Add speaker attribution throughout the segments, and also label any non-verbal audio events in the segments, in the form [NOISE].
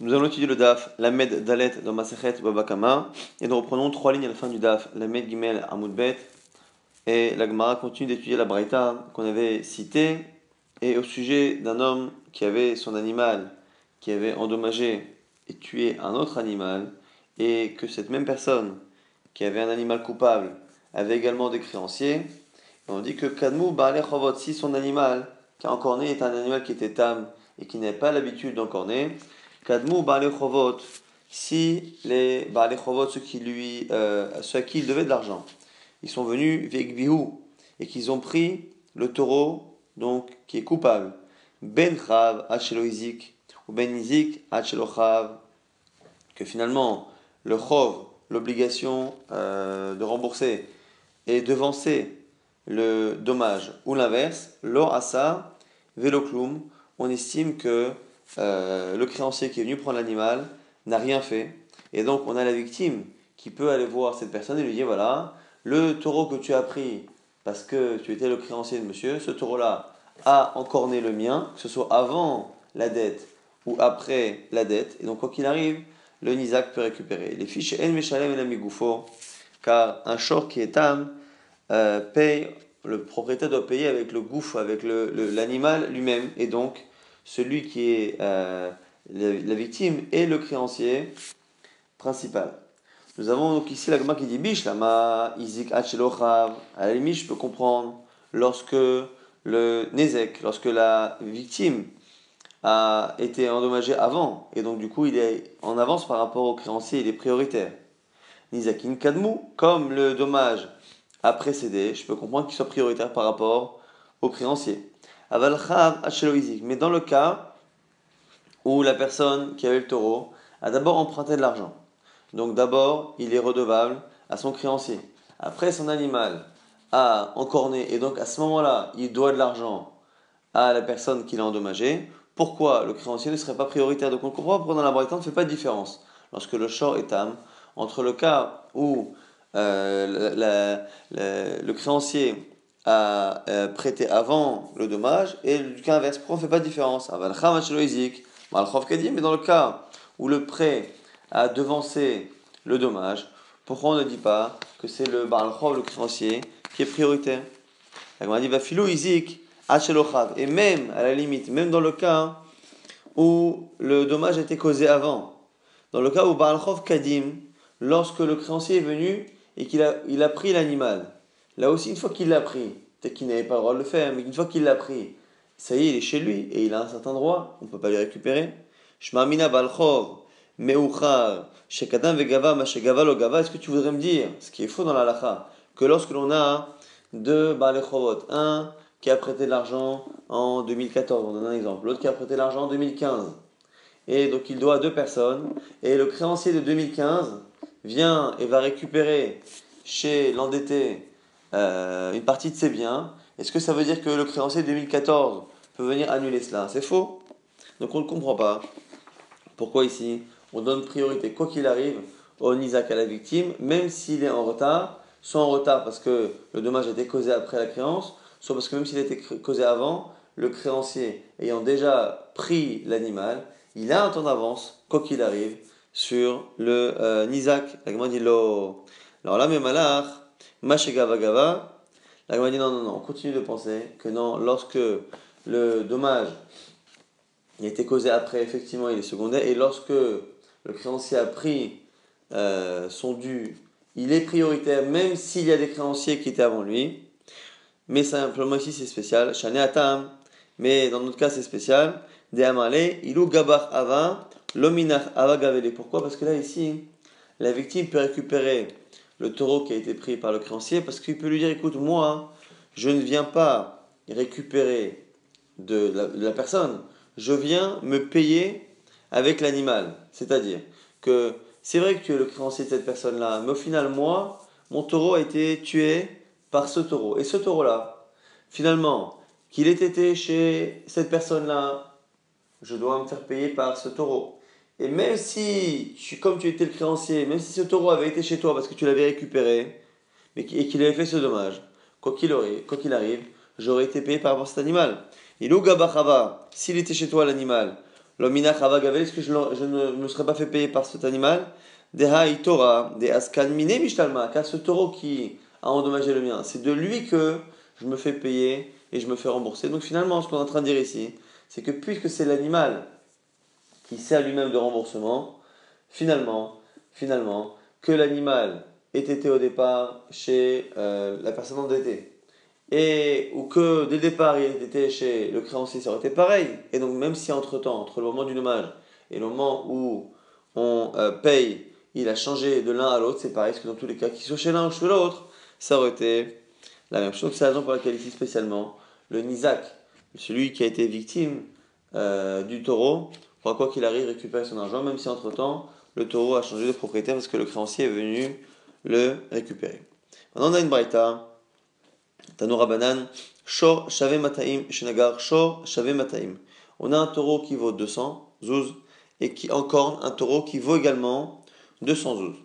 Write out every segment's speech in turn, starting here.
Speaker 1: Nous allons étudier le DAF, la Med Dalet dans Masechet Babakama, et nous reprenons trois lignes à la fin du DAF, la Med Gimel Amoudbet, et la Gemara continue d'étudier la Braïta qu'on avait citée, et au sujet d'un homme qui avait son animal, qui avait endommagé et tué un autre animal, et que cette même personne, qui avait un animal coupable, avait également des créanciers, et on dit que Kadmou Baale Chovot, si son animal qui a encorné est un animal qui était tam et qui n'avait pas l'habitude d'encorner, Kadmou Baale Chovot, si les Baale Chovot, ceux, qui euh, ceux à qui il devait de l'argent, ils sont venus Vegbihu et qu'ils ont pris le taureau donc qui est coupable, Ben Chav ou Ben Izik que finalement le Chov, l'obligation euh, de rembourser, est devancé le dommage ou l'inverse, lo asa veloclum, on estime que euh, le créancier qui est venu prendre l'animal n'a rien fait. Et donc on a la victime qui peut aller voir cette personne et lui dire voilà, le taureau que tu as pris parce que tu étais le créancier de monsieur, ce taureau-là a encorné le mien, que ce soit avant la dette ou après la dette. Et donc quoi qu'il arrive, le Nizak peut récupérer. Les fiches En Meshalem et la car un short qui est âme euh, paye, le propriétaire doit payer avec le gouffre, avec l'animal le, lui-même. Et donc, celui qui est euh, la, victime est le créancier principal. Nous avons donc ici la qui dit Bish, ma izik À la limite, je peux comprendre lorsque le Nezek, lorsque la victime a été endommagé avant, et donc du coup il est en avance par rapport au créancier, il est prioritaire. Nizakin Kadmou, comme le dommage a précédé, je peux comprendre qu'il soit prioritaire par rapport au créancier. Mais dans le cas où la personne qui avait le taureau a d'abord emprunté de l'argent, donc d'abord il est redevable à son créancier. Après son animal a encorné et donc à ce moment-là il doit de l'argent à la personne qui l'a endommagé. Pourquoi le créancier ne serait pas prioritaire? Donc on comprend pourquoi dans la Bretagne on ne fait pas de différence lorsque le short est âme entre le cas où euh, le créancier a euh, prêté avant le dommage et le cas inverse. Pourquoi on ne fait pas de différence? Mais dans le cas où le prêt a devancé le dommage, pourquoi on ne dit pas que c'est le le créancier, qui est prioritaire? La dit Et même, à la limite, même dans le cas où le dommage a été causé avant, dans le cas où Baal Kadim, lorsque le créancier est venu et qu'il a, il a pris l'animal, là aussi, une fois qu'il l'a pris, peut-être qu'il n'avait pas le droit de le faire, mais une fois qu'il l'a pris, ça y est, il est chez lui et il a un certain droit, on ne peut pas le récupérer. Shmamina balchov, meuchar, shekadam vegava, mashegava lo gava, est-ce que tu voudrais me dire, ce qui est faux dans la lacha, que lorsque l'on a deux balechovot, un qui a prêté de l'argent en 2014, on donne un exemple, l'autre qui a prêté de l'argent en 2015, et donc il doit à deux personnes, et le créancier de 2015 vient et va récupérer chez l'endetté euh, une partie de ses biens, est-ce que ça veut dire que le créancier de 2014 peut venir annuler cela? C'est faux. Donc on ne comprend pas. Pourquoi ici on donne priorité, quoi qu'il arrive, au Nizak à la victime, même s'il est en retard, soit en retard parce que le dommage a été causé après la créance, soit parce que même s'il a été causé avant, le créancier ayant déjà pris l'animal, il a un temps d'avance, quoi qu'il arrive, sur le euh. Alors là, mais malach, mashegava gava. La dit non, non, non, on continue de penser que non, lorsque le dommage a été causé après, effectivement, il est secondaire, et lorsque le créancier a pris euh, son dû, il est prioritaire, même s'il y a des créanciers qui étaient avant lui. Mais simplement ici, c'est spécial. Atam, mais dans notre cas, c'est spécial. De amale, ilou gabar ava, L'ominach avagavele. Pourquoi? Parce que là, ici, la victime peut récupérer le taureau qui a été pris par le créancier parce qu'il peut lui dire écoute, moi, je ne viens pas récupérer de la, personne, je viens me payer avec l'animal. C'est-à-dire que c'est vrai que tu es le créancier de cette personne-là, mais au final, moi, mon taureau a été tué par ce taureau. Et ce taureau-là, finalement, qu'il ait été chez cette personne-là, je dois me faire payer par ce taureau. Et même si, comme tu étais le créancier, même si ce taureau avait été chez toi parce que tu l'avais récupéré, et qu'il avait fait ce dommage, quoi qu'il qu'il arrive, j'aurais été payé par rapport à cet animal. Et l'ugabachava, s'il était chez toi l'animal, L'omina Gavel, est-ce que je, ne me serais pas fait payer par cet animal? Deha Torah, de Askan Mine Mishtalma, car ce taureau qui a endommagé le mien, c'est de lui que je me fais payer et je me fais rembourser. Donc finalement, ce qu'on est en train de dire ici, c'est que puisque c'est l'animal qui sert lui-même de remboursement, finalement, finalement, que l'animal ait été au départ chez euh, la personne endettée, et ou que dès le départ il était chez le créancier, ça aurait été pareil. Et donc même si entre-temps, entre le moment du dommage et le moment où on euh, paye, il a changé de l'un à l'autre, c'est pareil, parce que dans tous les cas, qu'il soit chez l'un ou chez l'autre, ça aurait été la même chose. C'est la raison pour laquelle ici spécialement, le Nizak, celui qui a été victime euh, du taureau, quoi qu'il arrive récupérer son argent, même si entre-temps, le taureau a changé de propriétaire parce que le créancier est venu le récupérer. Maintenant, on a une braïta Tanoura Banan, Shor Shave Mataim, Shenagar, Shor Shave Mataim. On a un taureau qui vaut 200 zouz et qui encore un taureau qui vaut également 200 zouz.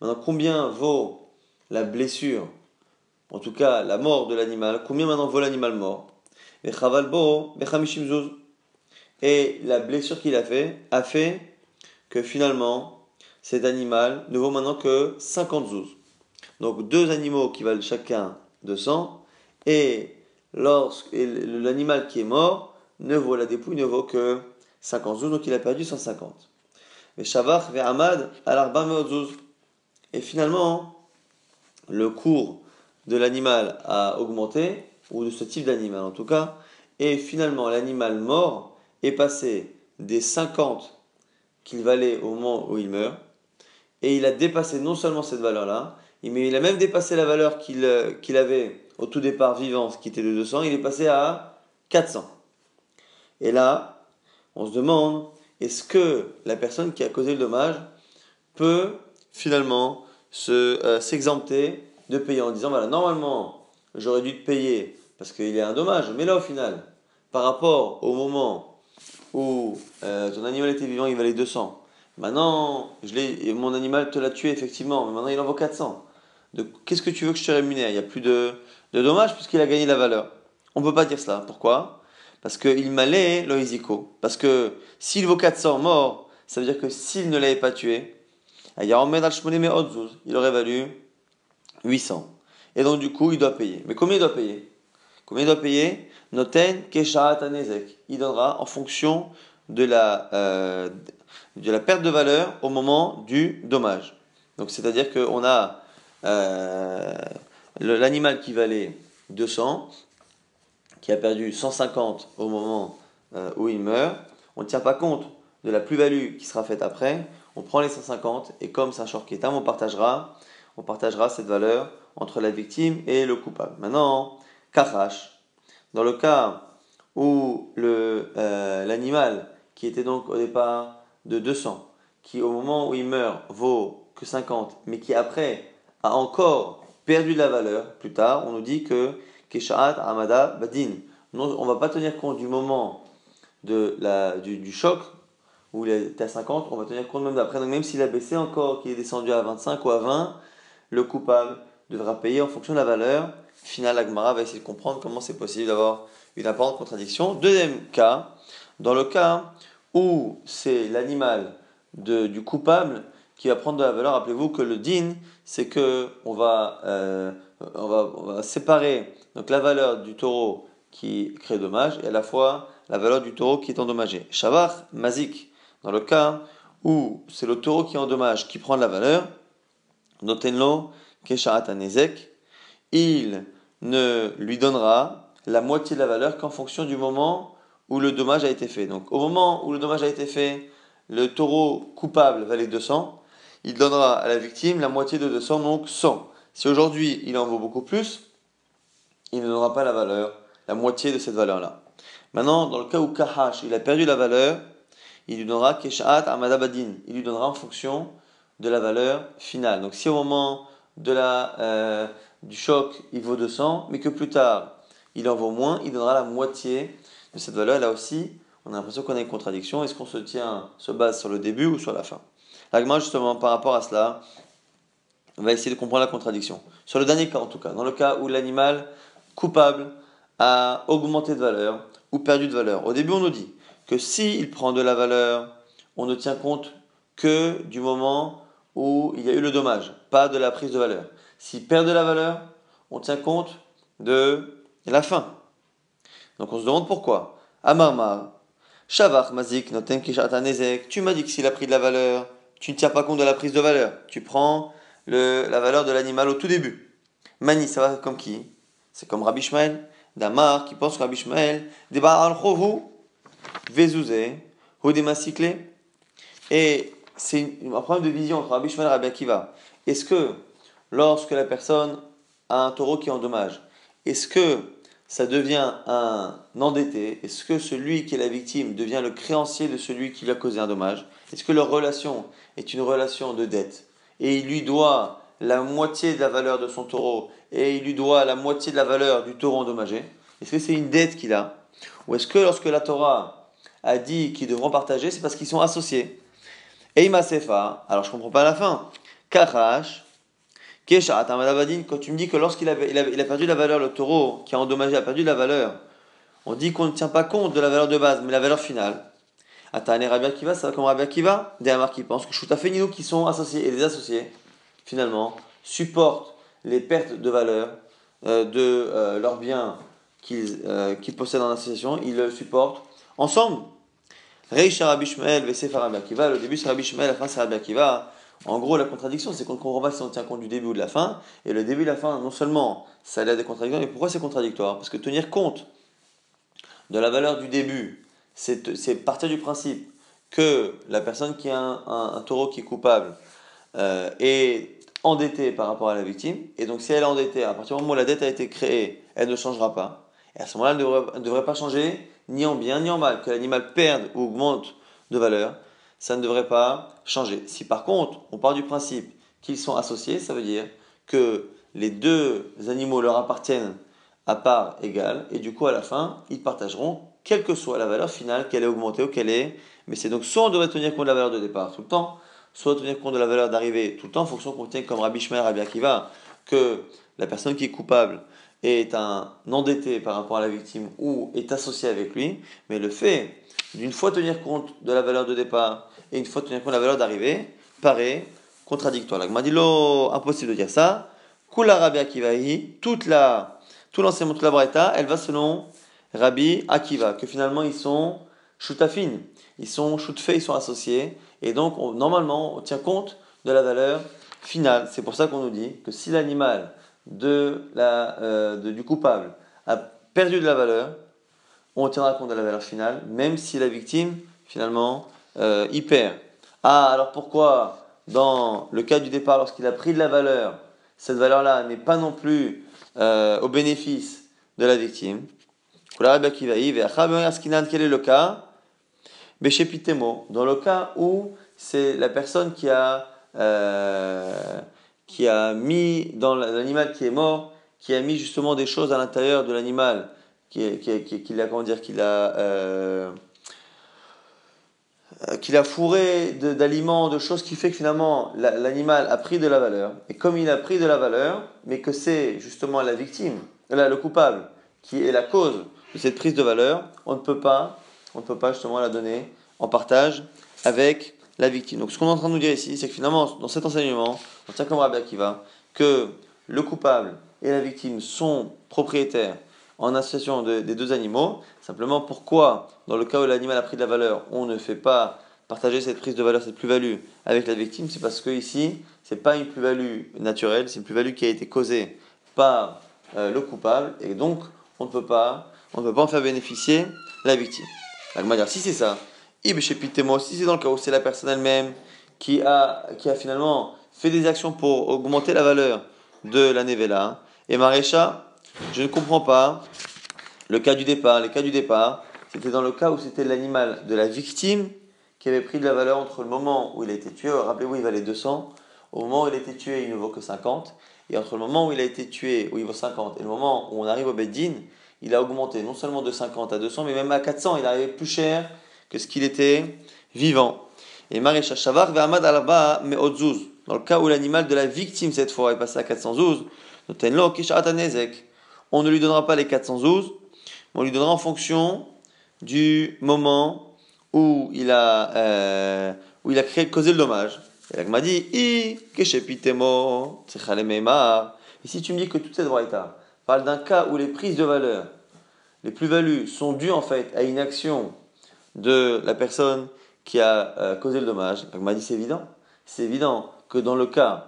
Speaker 1: Maintenant, combien vaut la blessure, en tout cas la mort de l'animal? Combien maintenant vaut l'animal mort? Et la blessure qu'il a fait a fait que finalement cet animal ne vaut maintenant que 50 zouz. Donc deux animaux qui valent chacun 200 et lorsque l'animal qui est mort ne vaut la dépouille ne vaut que 50 zouz, donc il a perdu 150. Mais Shavach vers Ahmad al Et finalement, le cours de l'animal a augmenté, ou de ce type d'animal en tout cas, et finalement l'animal mort est passé des 50 qu'il valait au moment où il meurt, et il a dépassé non seulement cette valeur-là, mais il a même dépassé la valeur qu'il euh, avait au tout départ vivant, qui était de 200, il est passé à 400. Et là, on se demande, est-ce que la personne qui a causé le dommage peut finalement euh, s'exempter de payer en disant, voilà, normalement, j'aurais dû te payer parce qu'il y a un dommage, mais là, au final, par rapport au moment où euh, ton animal était vivant, il valait 200. Maintenant, je mon animal te l'a tué, effectivement, mais maintenant il en vaut 400. Qu'est-ce que tu veux que je te rémunère? Il n'y a plus de, de dommage puisqu'il a gagné la valeur. On ne peut pas dire cela. Pourquoi? Parce qu'il m'allait loïsico. Parce que s'il vaut 400 morts, ça veut dire que s'il ne l'avait pas tué, il aurait valu 800. Et donc du coup, il doit payer. Mais combien il doit payer? Combien il doit payer? Noten Il donnera en fonction de la, euh, de la perte de valeur au moment du dommage. C'est-à-dire qu'on a euh, l'animal qui valait 200, qui a perdu 150 au moment euh, où il meurt, on ne tient pas compte de la plus-value qui sera faite après, on prend les 150 et comme c'est un short on partagera, on partagera cette valeur entre la victime et le coupable. Maintenant, Kachash, dans le cas où euh, l'animal qui était donc au départ de 200, qui au moment où il meurt vaut que 50, mais qui après a encore perdu de la valeur plus tard, on nous dit que Keshaat Amada Badin. On ne va pas tenir compte du moment de la, du, choc où il était à 50, on va tenir compte même d'après. Donc même s'il a baissé encore, qu'il est descendu à 25 ou à 20, le coupable devra payer en fonction de la valeur. Final, Agmara va essayer de comprendre comment c'est possible d'avoir une apparente contradiction. Deuxième cas, dans le cas où c'est l'animal du coupable qui va prendre de la valeur. Rappelez-vous que le din, c'est que on va, euh, on va, on va, séparer donc la valeur du taureau qui crée dommage et à la fois la valeur du taureau qui est endommagé. Shavar, mazik, dans le cas où c'est le taureau qui endommage qui prend de la valeur, notenlo keshaat anezek, il ne lui donnera la moitié de la valeur qu'en fonction du moment où le dommage a été fait. Donc au moment où le dommage a été fait, le taureau coupable valait 200, il donnera à la victime la moitié de 200, donc 100. Si aujourd'hui il en vaut beaucoup plus, il ne donnera pas la valeur, la moitié de cette valeur-là. Maintenant, dans le cas où Kahash, il a perdu la valeur, il lui donnera Keshat Amadabadin. Il lui donnera en fonction de la valeur finale. Donc si au moment de la, euh, du choc, il vaut 200, mais que plus tard, il en vaut moins, il donnera la moitié de cette valeur. Là aussi, on a l'impression qu'on a une contradiction. Est-ce qu'on se tient, se base sur le début ou sur la fin? L'agma, justement, par rapport à cela, va essayer de comprendre la contradiction. Sur le dernier cas, en tout cas, dans le cas où l'animal coupable a augmenté de valeur ou perdu de valeur. Au début, on nous dit que s'il prend de la valeur, on ne tient compte que du moment où il y a eu le dommage, pas de la prise de valeur. S'il perd de la valeur, on tient compte de la fin. Donc on se demande pourquoi. Amarmar, Shavach Mazik Noten tu m'as dit que s'il a pris de la valeur, tu ne tiens pas compte de la prise de valeur. Tu prends la valeur de l'animal au tout début. Mani, ça va comme qui? C'est comme Rabbi Shmael, Damar, qui pense que Rabbi Shmael, Deba al-Chovu, Vezouze, Et c'est un problème de vision entre Rabbi Shmuel et Rabbi Akiva. Est-ce que lorsque la personne a un taureau qui endommage, est-ce que ça devient un endetté? Est-ce que celui qui est la victime devient le créancier de celui qui lui a causé un dommage? Est-ce que leur relation est une relation de dette? Et il lui doit la moitié de la valeur de son taureau et il lui doit la moitié de la valeur du taureau endommagé. Est-ce que c'est une dette qu'il a? Ou est-ce que lorsque la Torah a dit qu'ils devront partager, c'est parce qu'ils sont associés? Eima Sefa, alors je comprends pas la fin. Karash, quand tu me dis que lorsqu'il a, il a, perdu la valeur, le taureau qui a endommagé a perdu la valeur, on dit qu'on ne tient pas compte de la valeur de base, mais la valeur finale. Atane Rabbi Akiva, ça va comme Rabbi Akiva Des qui pensent que Choutafenino qui sont associés et les associés, finalement, supportent les pertes de valeur euh, de euh, leurs biens euh, qu'ils possèdent en association, ils le supportent ensemble. Reisha Rabbi Shmuel, Rabbi Akiva, le début c'est Rabbi Shmuel, la fin c'est Rabbi Akiva. En gros, la contradiction, c'est qu'on ne comprend pas si on tient compte du début ou de la fin. Et le début et la fin, non seulement ça a des contradictions, mais pourquoi c'est contradictoire? Parce que tenir compte de la valeur du début, c'est partir du principe que la personne qui a un, taureau qui est coupable euh, est endettée par rapport à la victime. Et donc, si elle est endettée, à partir du moment où la dette a été créée, elle ne changera pas. Et à ce moment-là, elle ne devrait pas changer ni en bien ni en mal. Que l'animal perde ou augmente de valeur, ça ne devrait pas changer. Si par contre, on part du principe qu'ils sont associés, ça veut dire que les deux animaux leur appartiennent à part égale, et du coup, à la fin, ils partageront, quelle que soit la valeur finale, qu'elle ait augmentée ou qu'elle est. Mais c'est donc soit on devrait tenir compte de la valeur de départ tout le temps, soit tenir compte de la valeur d'arrivée tout le temps, en fonction qu'on tienne comme Rabbi Shmer, Rabbi Akiva, que la personne qui est coupable est un endetté par rapport à la victime ou est associé avec lui, mais le fait d'une fois tenir compte de la valeur de départ et une fois tenir compte de la valeur d'arrivée, paraît contradictoire. La dit impossible de dire ça. Kula Rabbi Akivahi, toute la, tout l'enseignement de la Braïta, elle va selon Rabbi Akiva, que finalement ils sont shutafin, ils sont shutfei, ils sont associés, et donc normalement on tient compte de la valeur finale. C'est pour ça qu'on nous dit que si l'animal de la, euh, du coupable a perdu de la valeur, on tiendra compte de la valeur finale, même si la victime, finalement, euh, y perd. Ah, alors pourquoi, dans le cas du départ, lorsqu'il a pris de la valeur, cette valeur-là n'est pas non plus euh, au bénéfice de la victime? Quel est le cas? Dans le cas où c'est la personne qui a, qui a mis dans l'animal qui est mort, qui a mis justement des choses à l'intérieur de l'animal qu'il qui, a, comment dire, qu'il a, euh, qu'il a fourré d'aliments, de, choses qui fait que finalement l'animal a pris de la valeur. Et comme il a pris de la valeur, mais que c'est justement la victime, là, le coupable, qui est la cause de cette prise de valeur, on ne peut pas, on ne peut pas justement la donner en partage avec la victime. Donc ce qu'on est en train de nous dire ici, c'est que finalement, dans cet enseignement, on tient comme Rabbi Akiva, que le coupable et la victime sont propriétaires en association des deux animaux. Simplement, pourquoi, dans le cas où l'animal a pris de la valeur, on ne fait pas partager cette prise de valeur, cette plus-value avec la victime? C'est parce que ici, c'est pas une plus-value naturelle, c'est une plus-value qui a été causée par euh, le coupable, et donc on ne peut pas, on ne peut pas en faire bénéficier la victime. dire si c'est ça, si c'est dans le cas où c'est la personne elle-même qui a, qui a finalement fait des actions pour augmenter la valeur de la nevela, et Marécha, je ne comprends pas le cas du départ. Les cas du départ, c'était dans le cas où c'était l'animal de la victime qui avait pris de la valeur entre le moment où il a été tué, rappelez-vous, il valait 200, au moment où il a été tué, il ne vaut que 50, et entre le moment où il a été tué, où il vaut 50, et le moment où on arrive au Beddin, il a augmenté non seulement de 50 à 200, mais même à 400, il arrivait plus cher que ce qu'il était vivant. Et Marécha Shavar Ahmad Alba mais Dans le cas où l'animal de la victime cette fois est passé à 412, Notenlo Kishat Anezek on ne lui donnera pas les 412, mais on lui donnera en fonction du moment où il a, euh, où il a créé, causé le dommage. Et m'a dit, I, Et si tu me dis que toute cette braïta parle d'un cas où les prises de valeur, les plus-values sont dues en fait à une action de la personne qui a euh, causé le dommage, la m'a dit c'est évident. C'est évident que dans le cas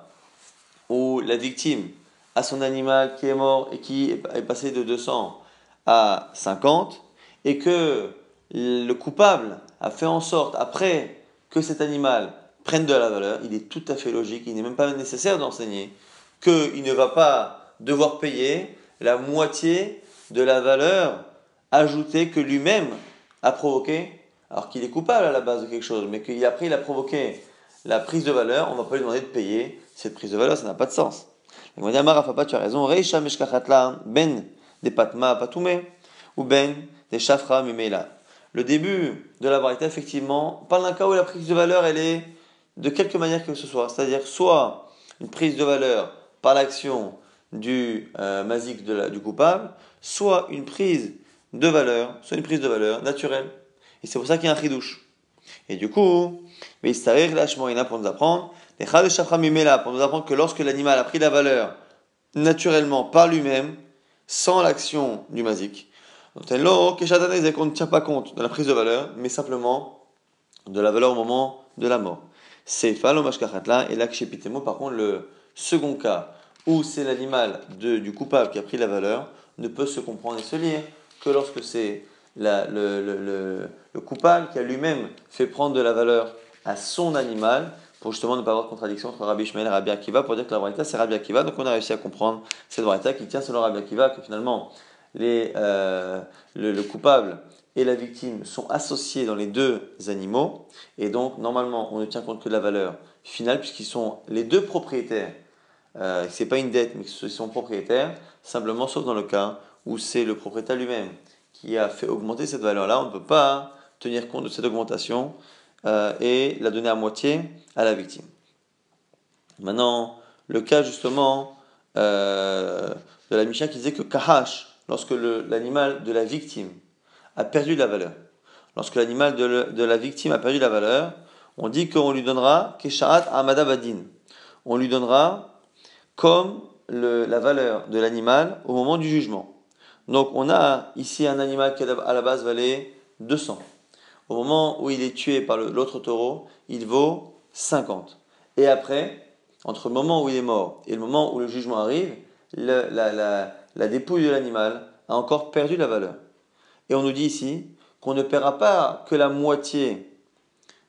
Speaker 1: où la victime a son animal qui est mort et qui est passé de 200 à 50, et que le coupable a fait en sorte, après que cet animal prenne de la valeur, il est tout à fait logique, il n'est même pas nécessaire d'enseigner qu'il ne va pas devoir payer la moitié de la valeur ajoutée que lui-même a provoquée, alors qu'il est coupable à la base de quelque chose, mais qu'après il a provoqué la prise de valeur, on ne va pas lui demander de payer cette prise de valeur, ça n'a pas de sens. Il m'a dit, Rafa, tu as raison, ben des patma patoume, ou ben des chafra mimela. Le début de la variété, effectivement, parle d'un cas où la prise de valeur, elle est de quelque manière que ce soit. C'est-à-dire soit une prise de valeur par l'action du euh, masique du coupable, soit une prise de valeur, soit une prise de valeur naturelle. Et c'est pour ça qu'il y a un chidouche. Et du coup, mais il lâchement il pour nous apprendre, pour nous apprendre que lorsque l'animal a pris la valeur naturellement par lui-même, sans l'action du mazik, qu'on ne tient pas compte de la prise de valeur, mais simplement de la valeur au moment de la mort. C'est et là, par contre, le second cas, où c'est l'animal du coupable qui a pris la valeur, ne peut se comprendre et se lire que lorsque c'est le, coupable qui a lui-même fait prendre de la valeur à son animal, pour justement ne pas avoir de contradiction entre Rabbi Ishmael et Rabbi Akiva, pour dire que la Braïta c'est Rabbi Akiva. Donc on a réussi à comprendre cette Braïta qui tient selon Rabbi Akiva, que finalement les, euh, le, coupable et la victime sont associés dans les deux animaux, et donc normalement on ne tient compte que de la valeur finale, puisqu'ils sont les deux propriétaires. Euh, c'est pas une dette, mais qu'ils sont propriétaires, simplement sauf dans le cas où c'est le propriétaire lui-même qui a fait augmenter cette valeur-là. On ne peut pas tenir compte de cette augmentation euh, et la donner à moitié à la victime. Maintenant, le cas justement euh, de la Misha qui disait que Kahash, lorsque l'animal de la victime a perdu la valeur. Lorsque l'animal de, la victime a perdu la valeur, on dit qu'on lui donnera Keshaat Amadabadin. On lui donnera comme la valeur de l'animal au moment du jugement. Donc on a ici un animal qui à la base valait 200. Au moment où il est tué par l'autre taureau, il vaut 50. Et après, entre le moment où il est mort et le moment où le jugement arrive, la, dépouille de l'animal a encore perdu la valeur. Et on nous dit ici qu'on ne paiera pas que la moitié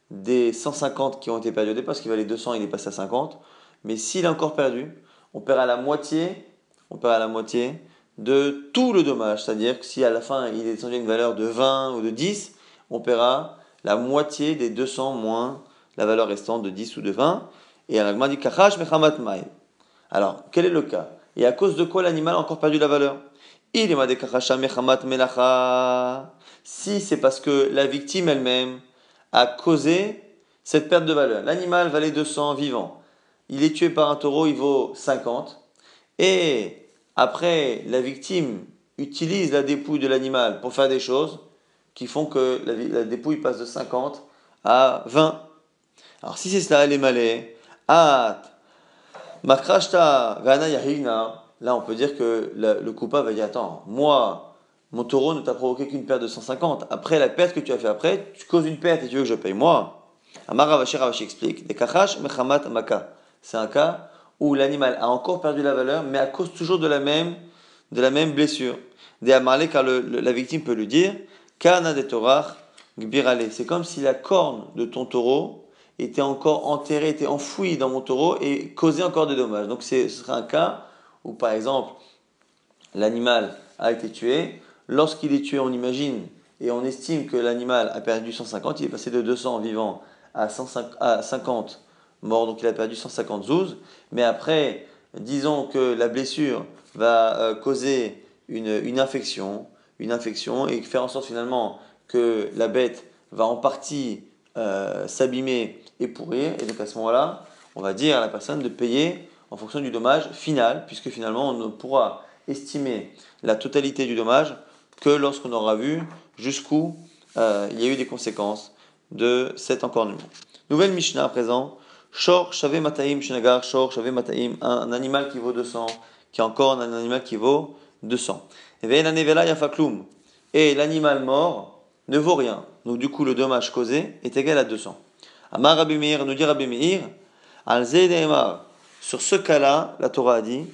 Speaker 1: des 150 qui ont été perdus au parce qu'il valait 200, il est passé à 50. Mais s'il est encore perdu, on paiera la moitié, on paiera la moitié de tout le dommage. C'est-à-dire que si à la fin il est descendu à une valeur de 20 ou de 10, on paiera la moitié des 200 moins la valeur restante de 10 ou de 20. Et un dit Kachash Mechamat Alors, quel est le cas? Et à cause de quoi l'animal a encore perdu la valeur? Il Si c'est parce que la victime elle-même a causé cette perte de valeur. L'animal valait 200 vivant. Il est tué par un taureau, il vaut 50. Et après, la victime utilise la dépouille de l'animal pour faire des choses qui font que la, dépouille passe de 50 à 20. Alors si c'est cela, est malée. Ah, Makrashta Gana là on peut dire que le coupable va dire Attends, moi, mon taureau ne t'a provoqué qu'une perte de 150. Après la perte que tu as fait après, tu causes une perte et tu veux que je paye moi. Amara Ravashi explique Des mechamat maka. C'est un cas où l'animal a encore perdu la valeur, mais à cause toujours de la même, de la même blessure. Des amarle, car la victime peut lui dire Kana de gbirale. C'est comme si la corne de ton taureau était encore enterré, était enfoui dans mon taureau et causait encore des dommages. Donc ce serait un cas où, par exemple, l'animal a été tué. Lorsqu'il est tué, on imagine et on estime que l'animal a perdu 150, il est passé de 200 vivants à, 50 morts, donc il a perdu 150 zouz. Mais après, disons que la blessure va euh, causer une, infection, une infection et faire en sorte finalement que la bête va en partie euh, s'abîmer et pourrir. Et donc à ce moment-là, on va dire à la personne de payer en fonction du dommage final, puisque finalement on ne pourra estimer la totalité du dommage que lorsqu'on aura vu jusqu'où euh, il y a eu des conséquences de cet encornement. Nouvelle Mishnah à présent. Shor Shave Mataim Shinagar, Shor Shave Mataim, un animal qui vaut 200, qui encore un animal qui vaut 200. Et l'animal mort ne vaut rien. Donc du coup, le dommage causé est égal à 200. Amar Rabbi nous dit Rabbi Meir, al sur ce cas-là, la Torah a dit,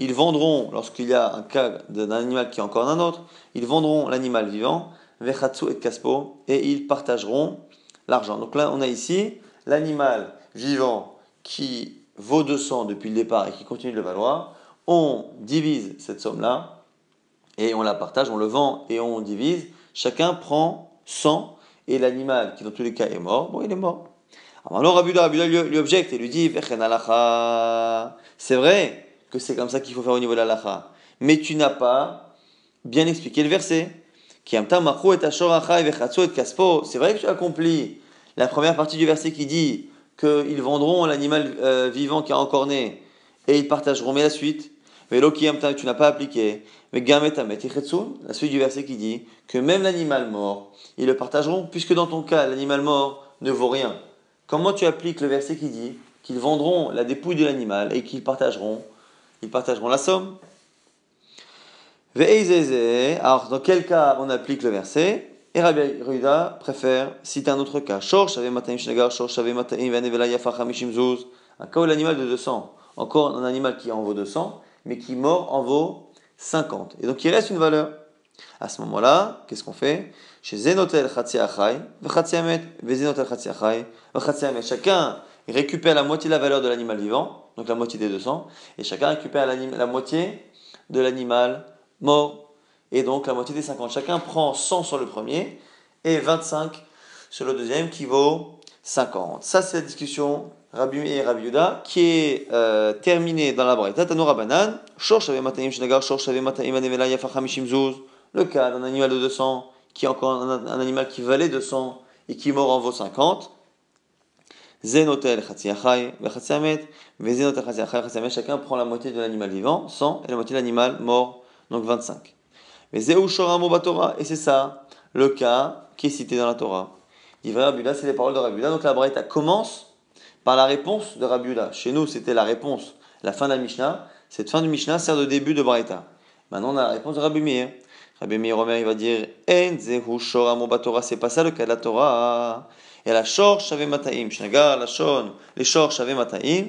Speaker 1: ils vendront, lorsqu'il y a un cas d'un animal qui est encore un autre, ils vendront l'animal vivant, et kaspo, et ils partageront l'argent. Donc là, on a ici l'animal vivant qui vaut 200 depuis le départ et qui continue de le valoir. On divise cette somme-là et on la partage, on le vend et on divise. Chacun prend 100 et l'animal qui dans tous les cas est mort, bon, il est mort. Alors Rabuda, lui, objecte et lui dit C'est vrai que c'est comme ça qu'il faut faire au niveau de l'alacha, mais tu n'as pas bien expliqué le verset. C'est vrai que tu accomplis la première partie du verset qui dit qu'ils vendront l'animal euh, vivant qui a encore né et ils partageront, mais la suite, mais tu n'as pas appliqué, mais la suite du verset qui dit que même l'animal mort, ils le partageront, puisque dans ton cas, l'animal mort ne vaut rien. Comment tu appliques le verset qui dit qu'ils vendront la dépouille de l'animal et qu'ils partageront, ils partageront la somme alors, dans quel cas on applique le verset? Et Rabbi Ruda préfère citer un autre cas. Un cas où l'animal de 200, encore un animal qui en vaut 200, mais qui mort en vaut 50. Et donc il reste une valeur. À ce moment-là, qu'est-ce qu'on fait? Chez Zenotel Chacun récupère la moitié de la valeur de l'animal vivant, donc la moitié des 200, et chacun récupère la moitié de l'animal mort. Et donc la moitié des 50. Chacun prend 100 sur le premier et 25 sur le deuxième qui vaut 50. Ça, c'est la discussion Rabbi et Rabbi Yuda qui est euh, terminée dans la Braïta. Le cas d'un animal de 200 qui est encore un, animal qui valait 200 et qui mort en vaut 50. Zenotel chacun prend la moitié de l'animal vivant, 100, et la moitié de l'animal mort, donc 25. Mais et c'est ça le cas qui est cité dans la Torah. Dit Rabuda, c'est les paroles de Rabuda. Donc la Braïta commence par la réponse de Rabuda. Chez nous, c'était la réponse, la fin de la Mishnah. Cette fin du Mishnah sert de début de Braïta. Maintenant, on a la réponse de Rabbi Meir. Rabbi Meir Omer, il va dire En zehu Torah, c'est pas ça le cas de la Torah. Et la shor shave mataim, shnagar, la shon, les shor shave mataim.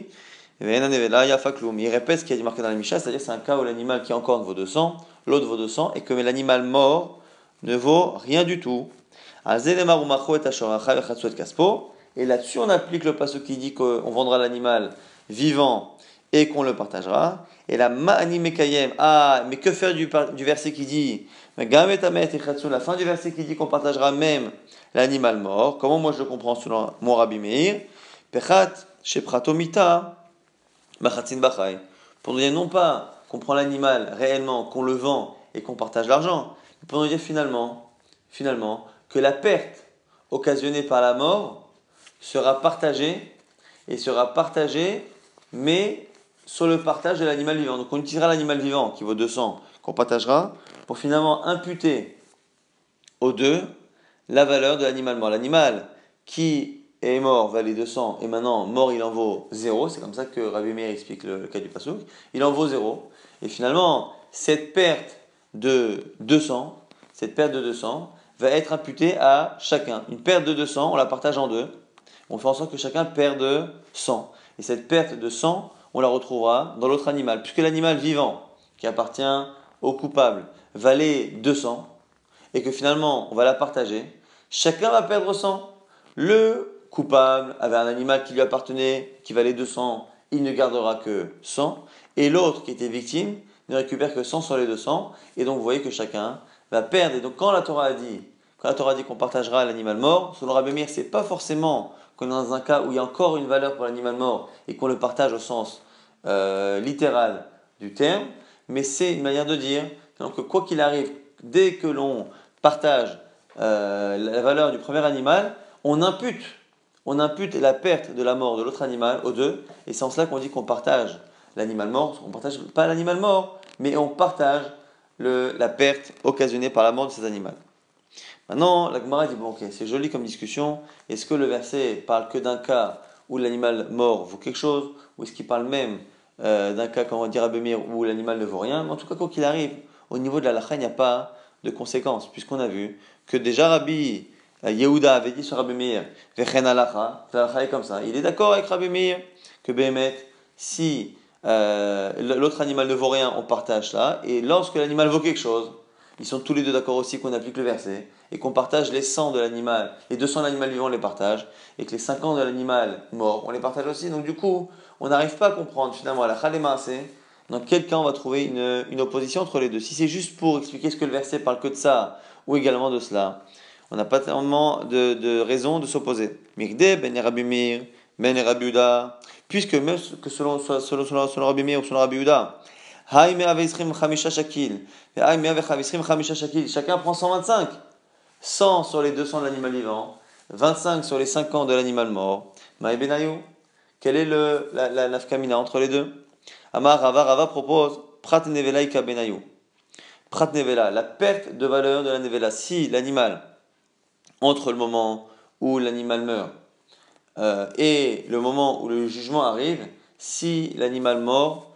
Speaker 1: Il répète ce qui a dit marqué dans la Mishnah, c'est-à-dire c'est un cas où l'animal qui encore vaut 200, l'autre vaut 200, et que l'animal mort ne vaut rien du tout. Et là-dessus, on applique le passage qui dit qu'on vendra l'animal vivant et qu'on le partagera. Et la ma'ani ah, mais que faire du, du verset qui dit, la fin du verset qui dit qu'on partagera même l'animal mort. Comment moi je le comprends selon mon Rabbi Meir? Pechat, shepratomita, pour nous dire non pas qu'on prend l'animal réellement, qu'on le vend et qu'on partage l'argent, mais pour nous dire finalement, finalement, que la perte occasionnée par la mort sera partagée et sera partagée, mais sur le partage de l'animal vivant. Donc on utilisera l'animal vivant qui vaut 200, qu'on partagera, pour finalement imputer aux deux la valeur de l'animal mort. L'animal qui est mort valait 200 et maintenant mort il en vaut 0, c'est comme ça que Rabbi Meir explique le, cas du Passouk, il en vaut 0. Et finalement, cette perte de 200, cette perte de 200 va être imputée à chacun. Une perte de 200, on la partage en deux. On fait en sorte que chacun perde 100. Et cette perte de 100, on la retrouvera dans l'autre animal. Puisque l'animal vivant, qui appartient au coupable, valait 200, et que finalement on va la partager, chacun va perdre 100. Le coupable avait un animal qui lui appartenait, qui valait 200, il ne gardera que 100, et l'autre qui était victime ne récupère que 100 sur les 200, et donc vous voyez que chacun va perdre. Et donc quand la Torah a dit, quand la Torah dit qu'on partagera l'animal mort, selon Rabbi Meir, c'est pas forcément qu'on est dans un cas où il y a encore une valeur pour l'animal mort et qu'on le partage au sens euh, littéral du terme, mais c'est une manière de dire que quoi qu'il arrive, dès que l'on partage euh, la valeur du premier animal, on impute on impute la perte de la mort de l'autre animal aux deux, et c'est en cela qu'on dit qu'on partage l'animal mort, on partage pas l'animal mort, mais on partage la perte occasionnée par la mort de cet animal. Maintenant, la Gemara dit bon, ok, c'est joli comme discussion. Est-ce que le verset parle que d'un cas où l'animal mort vaut quelque chose, ou est-ce qu'il parle même euh, d'un cas, comme on à Bémir, où l'animal ne vaut rien? En tout cas, quoi qu'il arrive, au niveau de la lacha, il n'y a pas de conséquences, puisqu'on a vu que déjà Rabbi Yehuda avait dit sur Rabbi Meir, Vechen alacha, est comme ça. Il est d'accord avec Rabbi Meir que Béhémet, si euh, l'autre animal ne vaut rien, on partage ça, et lorsque l'animal vaut quelque chose, ils sont tous les deux d'accord aussi qu'on applique le verset, et qu'on partage les 100 de l'animal, les 200 de l'animal vivant, on les partage, et que les 50 de l'animal mort, on les partage aussi. Donc du coup, on n'arrive pas à comprendre finalement à la c'est dans quel cas on va trouver une, une opposition entre les deux. Si c'est juste pour expliquer ce que le verset parle que de ça, ou également de cela, on n'a pas tellement de, de raison de s'opposer. Mikde ben Rabimir, ben Rabiuda, puisque même que selon, selon, selon, selon Rabbi Meir ou selon Rabbi Uda, chacun prend 125, 100 sur les 200 de l'animal vivant, 25 sur les 50 de l'animal mort. Maï Benayu, quelle est le, la, la nafkamina entre les deux? Amar Rava Rava propose Prat Nevelaika Benayu. Prat Nevela, la perte de valeur de la Nevela. Si l'animal, entre le moment où l'animal meurt euh, et le moment où le jugement arrive, si l'animal mort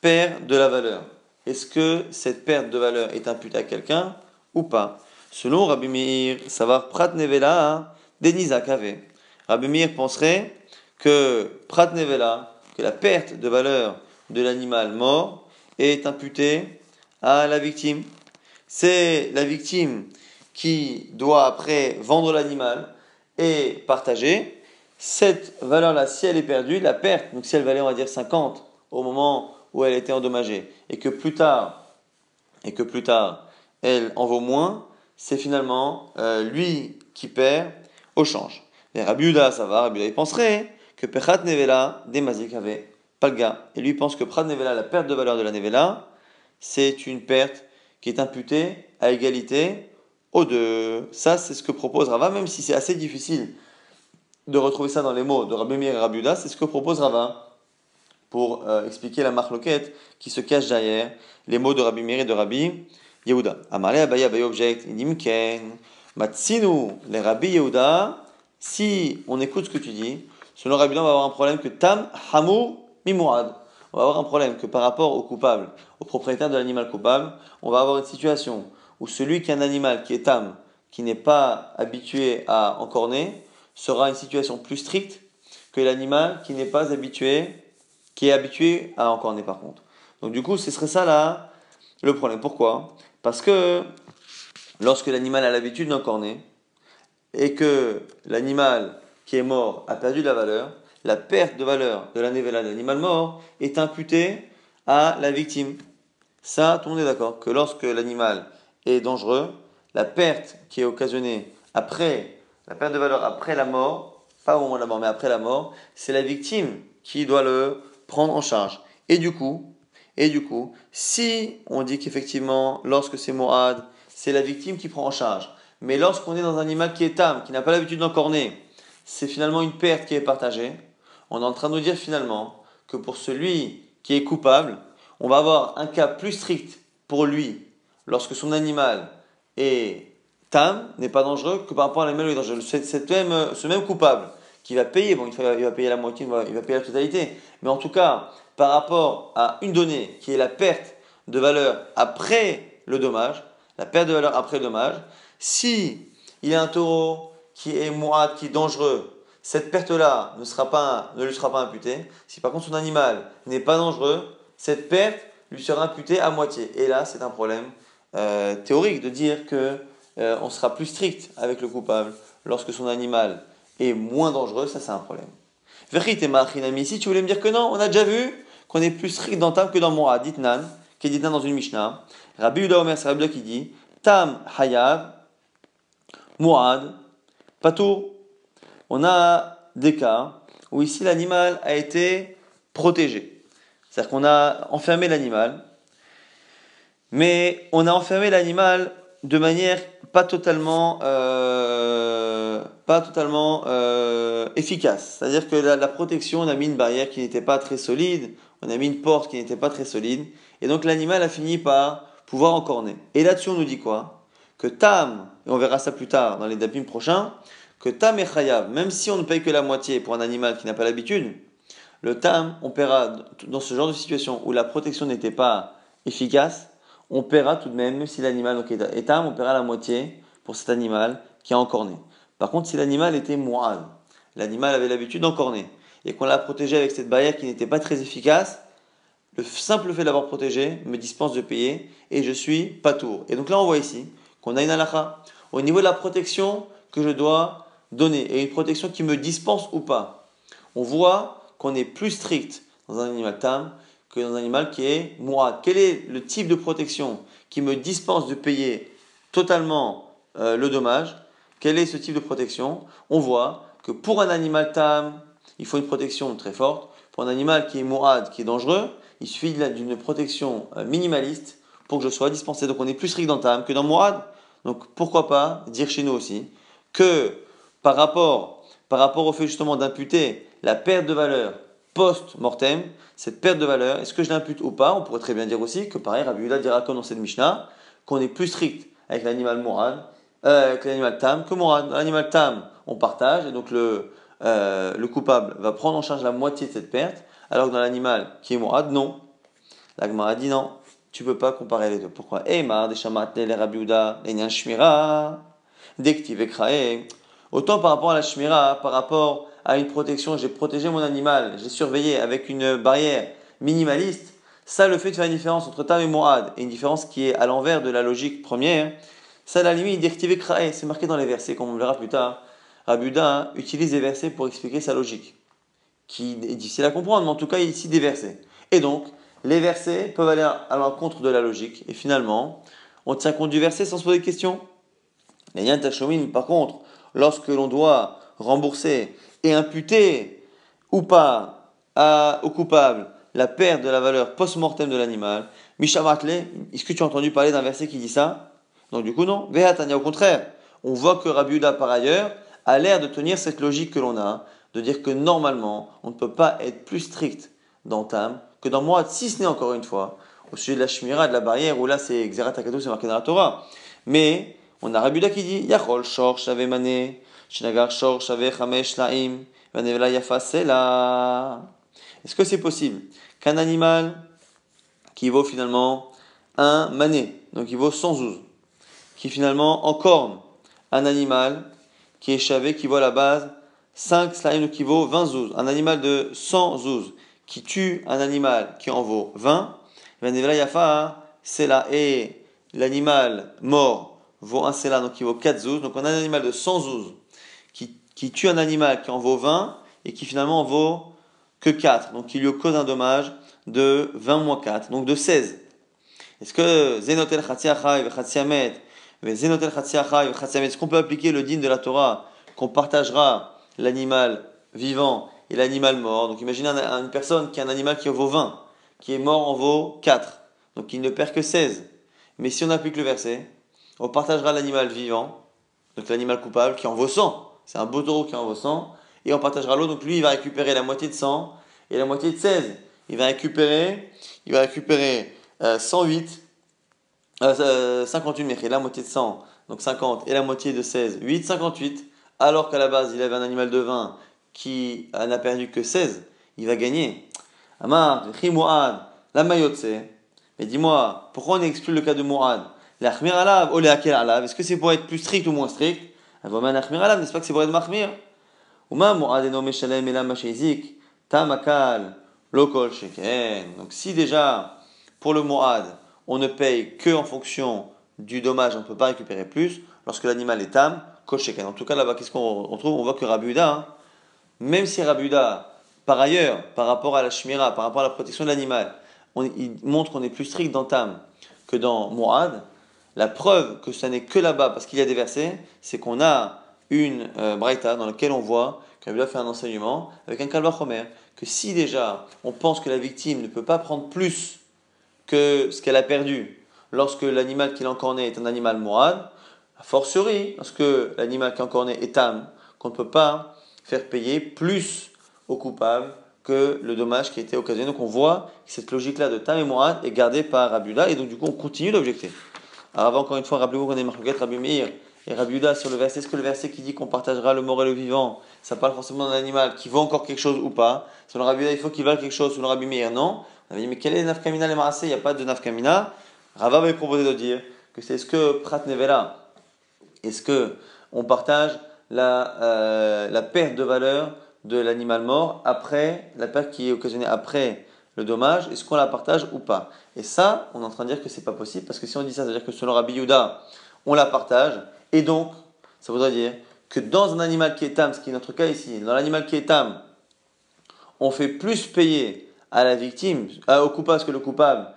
Speaker 1: perd de la valeur, est-ce que cette perte de valeur est imputée à quelqu'un ou pas? Selon Rabbi Meir, savoir Prat Nevela, Denisa Kave. Rabbi Meir penserait que Prat Nevela, que la perte de valeur de l'animal mort est imputée à la victime. C'est la victime qui doit après vendre l'animal et partager. Cette valeur-là, si elle est perdue, la perte, donc si elle valait on va dire 50 au moment où elle était endommagée, et que plus tard, et que plus tard, elle en vaut moins, c'est finalement euh, lui qui perd au change. Et Rabbi ça va, Rabbi il penserait que Pechat Nevela, Demazik avait pas le gars. Et lui pense que Prat Nevela, la perte de valeur de la Nevela, c'est une perte qui est imputée à égalité aux deux. Ça, c'est ce que propose Rava, même si c'est assez difficile de retrouver ça dans les mots de Rabbi Meir et Rabbi c'est ce que propose Rava pour euh, expliquer la marloquette qui se cache derrière les mots de Rabbi Meir et de Rabbi Yehuda. Amale Abaye object, Rabbi Yehuda, si on écoute ce que tu dis, selon Rabbi Yehuda, on va avoir un problème que Tam Hamou Mimouad. On va avoir un problème que par rapport au coupable, au propriétaire de l'animal coupable, on va avoir une situation où celui qui a un animal qui est Tam, qui n'est pas habitué à encorner, sera une situation plus stricte que l'animal qui n'est pas habitué, qui est habitué à encorner par contre. Donc du coup, ce serait ça là le problème. Pourquoi? Parce que lorsque l'animal a l'habitude d'encorner et que l'animal qui est mort a perdu de la valeur, la perte de valeur de la de l'animal mort est imputée à la victime. Ça, tout le monde est d'accord que lorsque l'animal dangereux, la perte qui est occasionnée après la perte de valeur après la mort, pas au moment de la mort, mais après la mort, c'est la victime qui doit le prendre en charge. Et du coup, et du coup, si on dit qu'effectivement, lorsque c'est Mourad, c'est la victime qui prend en charge, mais lorsqu'on est dans un animal qui est âme, qui n'a pas l'habitude d'encorner, c'est finalement une perte qui est partagée, on est en train de nous dire finalement que pour celui qui est coupable, on va avoir un cas plus strict pour lui lorsque son animal est Tam n'est pas dangereux que par rapport à l'animal dangereux. C'est même, euh, ce même coupable qui va payer, bon, il va, payer la moitié, il va, payer la totalité, mais en tout cas, par rapport à une donnée qui est la perte de valeur après le dommage, la perte de valeur après le dommage, si il y a un taureau qui est moite, qui est dangereux, cette perte-là ne, ne lui sera pas imputée. Si par contre son animal n'est pas dangereux, cette perte lui sera imputée à moitié. Et là, c'est un problème euh, théorique de dire que euh, on sera plus strict avec le coupable lorsque son animal est moins dangereux, ça c'est un problème. Vérité, si tu voulais me dire que non, on a déjà vu qu'on est plus strict dans Tam que dans Moa, dit Nan, qui est dit Nan dans une Mishnah. Rabbi Uda Omer, c'est Rabbi qui dit Tam Hayav, Muad, Patou. On a des cas où ici l'animal a été protégé. C'est-à-dire qu'on a enfermé l'animal, mais on a enfermé l'animal de manière pas totalement, euh, pas totalement euh, efficace. C'est-à-dire que la, protection, on a mis une barrière qui n'était pas très solide, on a mis une porte qui n'était pas très solide, et donc l'animal a fini par pouvoir encorner. Et là-dessus, on nous dit quoi? Que Tam, et on verra ça plus tard dans les dapim prochains, que Tam et Chayav, même si on ne paye que la moitié pour un animal qui n'a pas l'habitude, le Tam, on paiera dans ce genre de situation où la protection n'était pas efficace, on paiera tout de même, même si l'animal est Tam, on paiera la moitié pour cet animal qui a encorné. Par contre, si l'animal était Mu'ad, l'animal avait l'habitude d'encorner, et qu'on l'a protégé avec cette barrière qui n'était pas très efficace, le simple fait d'avoir protégé me dispense de payer et je suis pas tour. Et donc là, on voit ici qu'on a une halakha au niveau de la protection que je dois donner et une protection qui me dispense ou pas. On voit qu'on est plus strict dans un animal tam que dans un animal qui est moi. Quel est le type de protection qui me dispense de payer totalement euh, le dommage? Quel est ce type de protection? On voit que pour un animal tam, il faut une protection très forte. Pour un animal qui est mourad, qui est dangereux, il suffit d'une protection euh, minimaliste pour que je sois dispensé. Donc on est plus strict dans tam que dans mourad. Donc pourquoi pas dire chez nous aussi que par rapport, par rapport au fait justement d'imputer la perte de valeur post-mortem, cette perte de valeur, est-ce que je l'impute ou pas? On pourrait très bien dire aussi que pareil, Rabbi Yuda dira dans cette Mishnah, qu'on est plus strict avec l'animal mourad, euh, avec l'animal tam que mourad. L'animal tam, on partage, et donc le, euh, le coupable va prendre en charge la moitié de cette perte, alors que dans l'animal qui est mourad, non. L'agma a dit non, tu peux pas comparer les deux. Pourquoi? Autant par rapport à la shmira, par rapport à une protection, j'ai protégé mon animal, j'ai surveillé avec une barrière minimaliste, ça, le fait de faire une différence entre tam et mourad, et une différence qui est à l'envers de la logique première, ça, la limite, c'est marqué dans les versets, comme on verra plus tard. Rabuda utilise des versets pour expliquer sa logique, qui est difficile à comprendre, mais en tout cas, ici des versets. Et donc, les versets peuvent aller à l'encontre de la logique, et finalement, on tient compte du verset sans se poser de questions. Les Yan par contre, lorsque l'on doit rembourser et imputer ou pas au coupable la perte de la valeur post-mortem de l'animal, Mishamartle, est-ce que tu as entendu parler d'un verset qui dit ça? Donc du coup non, Vehatania au contraire. On voit que Rabiuda par ailleurs a l'air de tenir cette logique que l'on a, de dire que normalement, on ne peut pas être plus strict dans Tam que dans Moab, si ce n'est encore une fois, au sujet de la Shmira, de la barrière, où là c'est Xerat c'est marqué dans la Torah. Mais on a Rabuda qui dit Yachol Shor Shave Est-ce que c'est possible qu'un animal qui vaut finalement un mané, donc il vaut 100 zouz, qui finalement encorne un animal qui est chavé, qui vaut à la base 5 slime qui vaut 20 zouz. Un animal de 100 zouz qui tue un animal qui en vaut 20, c'est là. Et l'animal mort vaut un là, donc qui vaut 4 zouz. Donc on a un animal de 100 zouz qui, tue un animal qui en vaut 20 et qui finalement en vaut que 4. Donc il lui cause un dommage de 20 moins 4, donc de 16. Est-ce que Zenotel est-ce qu'on peut appliquer le din de la Torah qu'on partagera l'animal vivant et l'animal mort? Donc imaginez une personne qui a un animal qui en vaut 20, qui est mort en vaut 4, donc il ne perd que 16. Mais si on applique le verset, on partagera l'animal vivant, donc l'animal coupable, qui en vaut 100. C'est un beau taureau qui en vaut 100. Et on partagera l'autre, donc lui il va récupérer la moitié de 100 et la moitié de 16. Il va récupérer, il va récupérer 108 euh, 58 mais la moitié de 100, donc 50, et la moitié de 16, 8, 58, alors qu'à la base il avait un animal de 20 qui n'a perdu que 16, il va gagner. Amar, la mayotse. Mais dis-moi, pourquoi on exclut le cas de alav, est-ce que c'est pour être plus strict ou moins strict? Pas. Donc si déjà, pour le Mourad, on ne paye que en fonction du dommage, on ne peut pas récupérer plus. Lorsque l'animal est âme, kosheken. En tout cas, là-bas, qu'est-ce qu'on trouve? On voit que Rabuda, même si Rabuda, par ailleurs, par rapport à la shmira, par rapport à la protection de l'animal, il montre qu'on est plus strict dans Tam que dans Mu'ad, la preuve que ce n'est que là-bas, parce qu'il y a des versets, c'est qu'on a une euh, dans laquelle on voit qu'Rabuda fait un enseignement avec un kalva que si déjà on pense que la victime ne peut pas prendre plus que ce qu'elle a perdu lorsque l'animal qui l'a encorné est un animal mourad, a fortiori, lorsque l'animal qui encorné est âme, qu'on ne peut pas faire payer plus au coupable que le dommage qui a été occasionné. Donc on voit que cette logique-là de tam et mourad est gardée par Abdullah et donc du coup on continue d'objecter. Alors encore une fois, rappelez-vous qu'on est Marloquette, Rabbi Meir et Rabbi Yuda sur le verset. Est-ce que le verset qui dit qu'on partagera le mort et le vivant, ça parle forcément d'un animal qui vaut encore quelque chose ou pas? Selon Rabbi Yuda, il faut qu'il vaille quelque chose. Selon Rabbi Meir, non. On avait dit, mais quel est le nafkamina les marassés? Il n'y a pas de nafkamina. Rava avait proposé de dire que c'est ce que Prat Nevela, est-ce que on partage la, euh, la perte de valeur de l'animal mort après, la perte qui est occasionnée après le dommage, est-ce qu'on la partage ou pas? Et ça, on est en train de dire que c'est pas possible, parce que si on dit ça, ça veut dire que selon Rabbi Yuda, on la partage, et donc, ça voudrait dire que dans un animal qui est tam, ce qui est notre cas ici, dans l'animal qui est tam, on fait plus payer à la victime, au coupable, parce que le coupable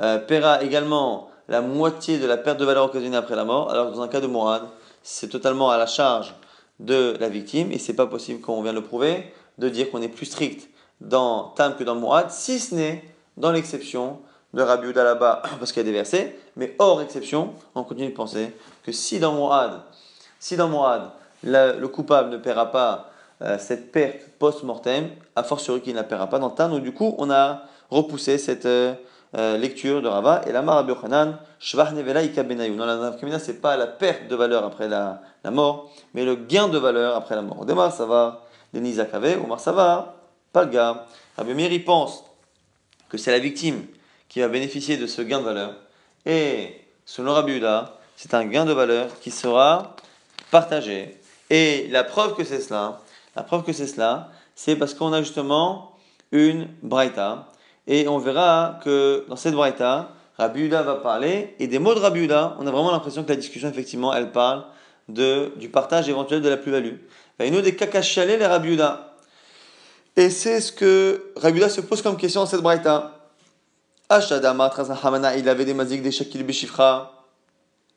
Speaker 1: euh, paiera également la moitié de la perte de valeur occasionnée après la mort, alors dans un cas de Mourad, c'est totalement à la charge de la victime, et c'est pas possible, comme on vient de le prouver, de dire qu'on est plus strict dans Tam que dans Mourad, si ce n'est dans l'exception de Rabbi là-bas, [CLEARS THROAT] parce qu'il y a des versets, mais hors exception, on continue de penser que si dans Mourad, si dans Mourad, le coupable ne paiera pas euh, cette perte post-mortem, a fortiori qu'il ne la paiera pas dans Tam, donc du coup, on a repoussé cette euh, euh, lecture de Rava, et la Rabbi Yochanan, Shvach Nevela Ikabenayou. Non, la Nafkamina, c'est pas la perte de valeur après la, mort, mais le gain de valeur après la mort. Demar Savar, Denis Zakave, Omar Savar, pas le gars. Rabbi Meir, pense que c'est la victime qui va bénéficier de ce gain de valeur. Et selon Rabbi Uda, c'est un gain de valeur qui sera partagé. Et la preuve que c'est cela, la preuve que c'est cela, c'est parce qu'on a justement une braïta. Et on verra que dans cette braïta, Rabbi Uda va parler. Et des mots de Rabbi Uda, on a vraiment l'impression que la discussion, effectivement, elle parle de, du partage éventuel de la plus-value. Il a des kakachalé les Rabbi Uda. Et c'est ce que Rabbi se pose comme question dans cette braïta. Ashadama, Hamana, il avait des mazik, des shakil, bishifra.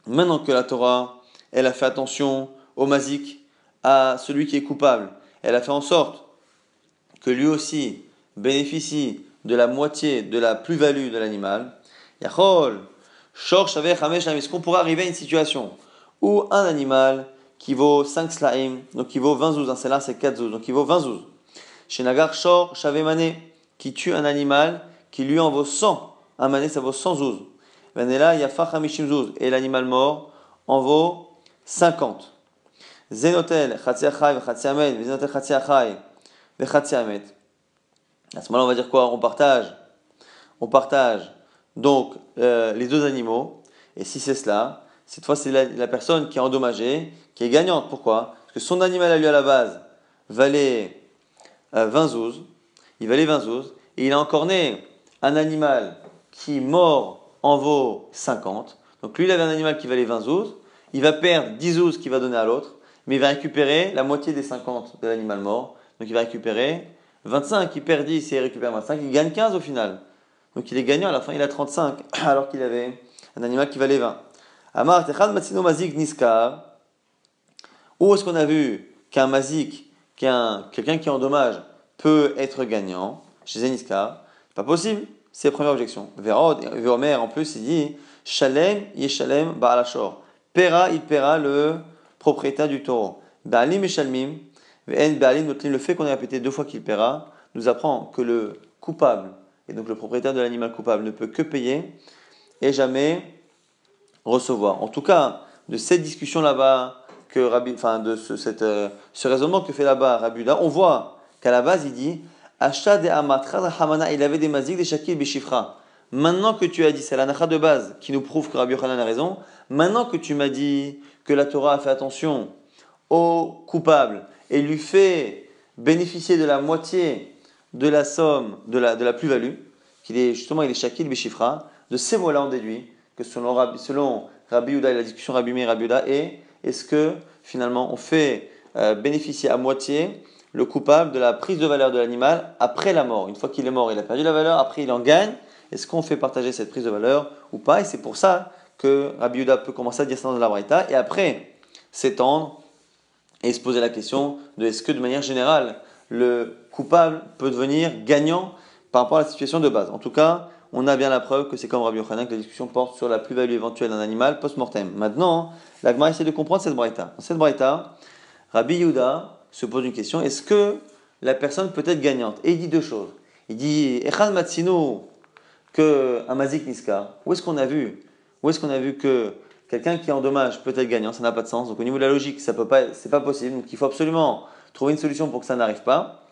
Speaker 1: Maintenant que la Torah, elle a fait attention au mazik, à celui qui est coupable, elle a fait en sorte que lui aussi bénéficie de la moitié de la plus-value de l'animal. Yachol, Shor, Est-ce qu'on pourrait arriver à une situation où un animal qui vaut 5 slaim, donc qui vaut 20 zouz, un là c'est 4 zouz, donc qui vaut 20 zouz, chez Nagar Shor Shavemane, qui tue un animal qui lui en vaut 100. Un mané, ça vaut 100 zouz. Et l'animal mort en vaut 50. Zenotel, Chatziachai, Chatziamet, Zenotel, Chatziachai, Chatziamet. À ce moment-là, on va dire quoi? On partage. On partage donc euh, les deux animaux. Et si c'est cela, cette fois, c'est la, la, personne qui est endommagée, qui est gagnante. Pourquoi? Parce que son animal à lui à la base valait 20 euh, zouz, il valait 20 zouz, et il a encore né un animal qui mort en vaut 50. Donc lui, il avait un animal qui valait 20 zouz, il va perdre 10 zouz qu'il va donner à l'autre, mais il va récupérer la moitié des 50 de l'animal mort. Donc il va récupérer 25, il perd 10 et il récupère 25, il gagne 15 au final. Donc il est gagnant, à la fin il a 35, [CLEARS THROAT] alors qu'il avait un animal qui valait 20. Amar Matsino Mazik Niskar. Où est-ce qu'on a vu qu'un Mazik qu'un quelqu'un qui endommage peut être gagnant chez Zeniska, pas possible. C'est la première objection. Vérod, Véomer, en plus, il dit Shalem Yeshalem Baalashor. Pera, il paiera le propriétaire du taureau. Baalim Shalmim, Baalim, le fait qu'on ait répété deux fois qu'il paiera, nous apprend que le coupable, et donc le propriétaire de l'animal coupable, ne peut que payer et jamais recevoir. En tout cas, de cette discussion là-bas, que Rabbi, enfin de ce, cette, euh, ce raisonnement que fait là-bas Rabbi on voit qu'à la base il dit de Hamana, il avait des mazik, des shakil, bishifra. Maintenant que tu as dit, c'est la de base qui nous prouve que Rabbi Yochanan a raison. Maintenant que tu m'as dit que la Torah a fait attention au coupable et lui fait bénéficier de la moitié de la somme de la, de la plus-value, qu'il est justement il est shakil, bishifra, de ces mots-là on déduit que selon Rabbi, selon Rabbi et la discussion Rabbi et Rabbi est est-ce que finalement on fait euh, bénéficier à moitié le coupable de la prise de valeur de l'animal après la mort? Une fois qu'il est mort, il a perdu la valeur, après il en gagne. Est-ce qu'on fait partager cette prise de valeur ou pas? Et c'est pour ça que Rabbi peut commencer à dire ça dans la Braïta et après s'étendre et se poser la question de est-ce que de manière générale le coupable peut devenir gagnant par rapport à la situation de base? En tout cas, on a bien la preuve que c'est comme Rabbi Yochanan que la discussion porte sur la plus-value éventuelle d'un animal post-mortem. Maintenant, l'Agma essaie de comprendre cette braïta. Dans cette braïta, Rabbi Yehuda se pose une question est-ce que la personne peut être gagnante? Et il dit deux choses. Il dit Echad Matsino, que un Mazik Niska, où est-ce qu'on a vu? Où est-ce qu'on a vu que quelqu'un qui endommage peut être gagnant, ça n'a pas de sens. Donc au niveau de la logique, ça peut pas, pas possible. Donc il faut absolument trouver une solution pour que ça n'arrive pas.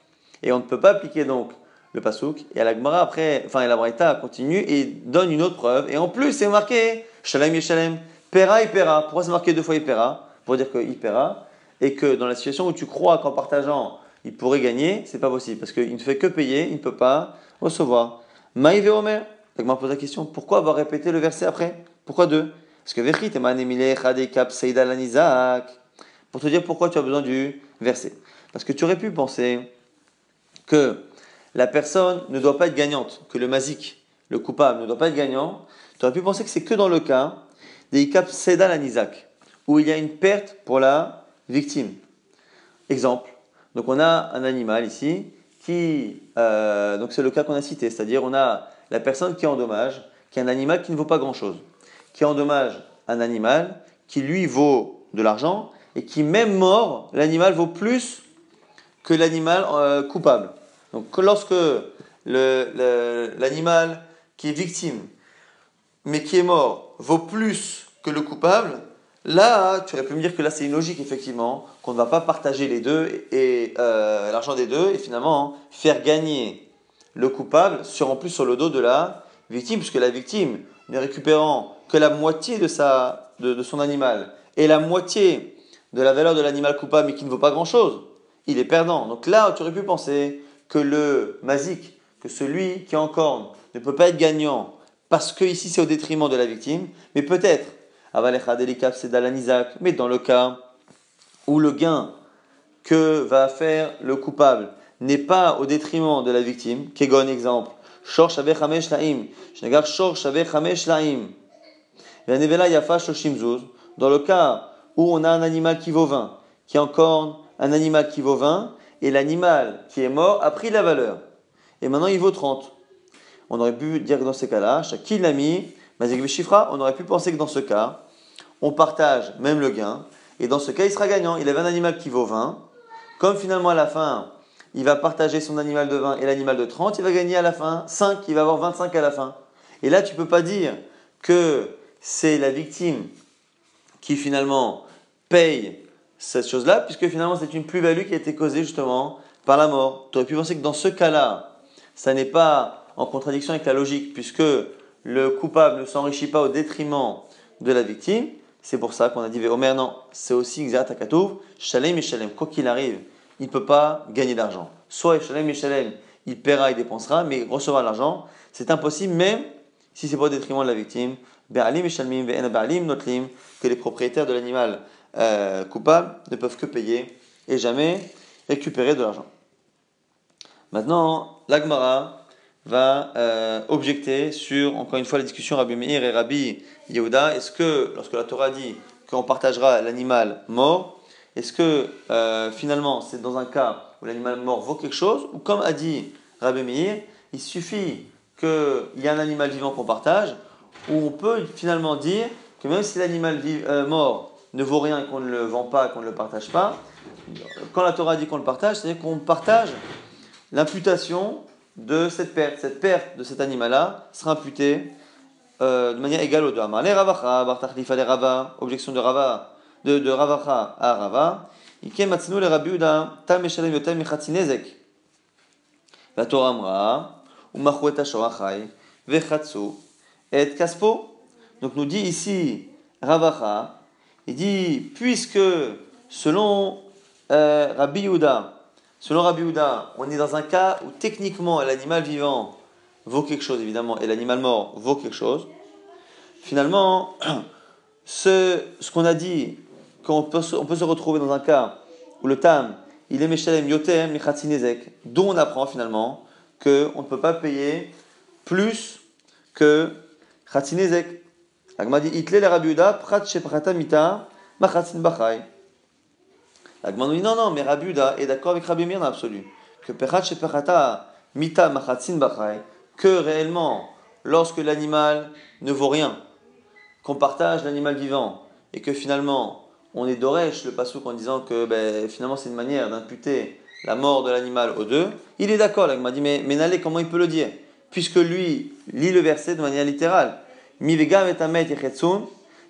Speaker 1: Et on ne peut pas appliquer donc le pasouk. Et à la Gemara après, enfin, la Braïta continue et donne une autre preuve. Et en plus, c'est marqué Shalem et Shalem, Pera et Pera. Pourquoi c'est marqué deux fois Pera Pour dire que Pera. Et que dans la situation où tu crois qu'en partageant, il pourrait gagner, c'est pas possible. Parce qu'il ne fait que payer, il ne peut pas recevoir. Maïve Omer. La Gemara pose la question pourquoi avoir répété le verset après? Pourquoi deux? Parce que Vechit Pour te dire pourquoi tu as besoin du verset. Parce que tu aurais pu penser que la personne ne doit pas être gagnante, que le mazik, le coupable, ne doit pas être gagnant, tu aurais pu penser que c'est que dans le cas des ikap sedal anizak, où il y a une perte pour la victime. Exemple, donc on a un animal ici qui, euh, donc c'est le cas qu'on a cité, c'est-à-dire on a la personne qui endommage, qui est un animal qui ne vaut pas grand-chose, qui endommage un animal qui lui vaut de l'argent et qui même mort, l'animal vaut plus que l'animal euh, coupable. Donc lorsque l'animal qui est victime, mais qui est mort, vaut plus que le coupable, là, tu aurais pu me dire que là, c'est une logique, effectivement, qu'on ne va pas partager les deux et euh, l'argent des deux, et finalement faire gagner le coupable sur en plus sur le dos de la victime, puisque la victime, ne récupérant que la moitié de, sa, de son animal et la moitié de la valeur de l'animal coupable, mais qui ne vaut pas grand-chose, il est perdant. Donc là, tu aurais pu penser que le mazik, que celui qui est en corne, ne peut pas être gagnant parce que ici c'est au détriment de la victime, mais peut-être, c'est mais dans le cas où le gain que va faire le coupable n'est pas au détriment de la victime, Kegon exemple, Shor Shor Laim, dans le cas où on a un animal qui vaut 20, qui est en corne, un animal qui vaut 20, et l'animal qui est mort a pris la valeur. Et maintenant il vaut 30. On aurait pu dire que dans ces cas-là, qui l'a mis, on aurait pu penser que dans ce cas, on partage même le gain, et dans ce cas il sera gagnant. Il avait un animal qui vaut 20, comme finalement à la fin, il va partager son animal de 20 et l'animal de 30, il va gagner à la fin 5, il va avoir 25 à la fin. Et là, tu ne peux pas dire que c'est la victime qui finalement paye cette chose-là, puisque finalement c'est une plus-value qui a été causée justement par la mort. Tu aurais pu penser que dans ce cas-là, ça n'est pas en contradiction avec la logique, puisque le coupable ne s'enrichit pas au détriment de la victime. C'est pour ça qu'on a dit Omer, non, c'est aussi exact Shalem et Shalem, quoi qu'il arrive, il ne peut pas gagner d'argent. Soit Shalem et Shalem, il paiera, il dépensera, mais recevra l'argent, c'est impossible, même si c'est pas au détriment de la victime. Et que les propriétaires de l'animal euh, coupables ne peuvent que payer et jamais récupérer de l'argent. Maintenant, l'Agmara va euh, objecter sur, encore une fois, la discussion Rabbi Meir et Rabbi Yehuda. Est-ce que, lorsque la Torah dit qu'on partagera l'animal mort, est-ce que euh, finalement c'est dans un cas où l'animal mort vaut quelque chose, ou comme a dit Rabbi Meir, il suffit qu'il y ait un animal vivant qu'on partage, où on peut finalement dire que même si l'animal mort ne vaut rien et qu'on ne le vend pas, qu'on ne le partage pas, quand la Torah dit qu'on le partage, c'est-à-dire qu'on partage l'imputation de cette perte. Cette perte de cet animal-là sera imputée euh, de manière égale aux deux. Rava, objection de Rava, de, de Ravacha à Rava. La Torah amra, et kaspo. Donc nous dit ici Ravacha, il dit, puisque selon euh, Rabbi Yehuda, selon Rabbi on est dans un cas où techniquement l'animal vivant vaut quelque chose, évidemment, et l'animal mort vaut quelque chose, finalement, [CLEARS THROAT] ce, qu'on a dit, qu'on peut, on peut se retrouver dans un cas où le tam, il est Meshalem Yotem Mechatzinezek, dont on apprend finalement qu'on ne peut pas payer plus que Chatzinezek. L'agma dit Itle le Rabbi prat sheprata mita, machatzin bachai. L'agma dit non, non, mais Rabbi est d'accord avec Rabbi Mir dans l'absolu. Que prat mita, que réellement, lorsque l'animal ne vaut rien, qu'on partage l'animal vivant, et que finalement, on est d'Oresh, le pasouk, en disant que ben, finalement c'est une manière d'imputer la mort de l'animal aux deux, il est d'accord, l'agma dit, mais, mais comment il peut le dire? Puisque lui lit le verset de manière littérale. Mivegam et Amet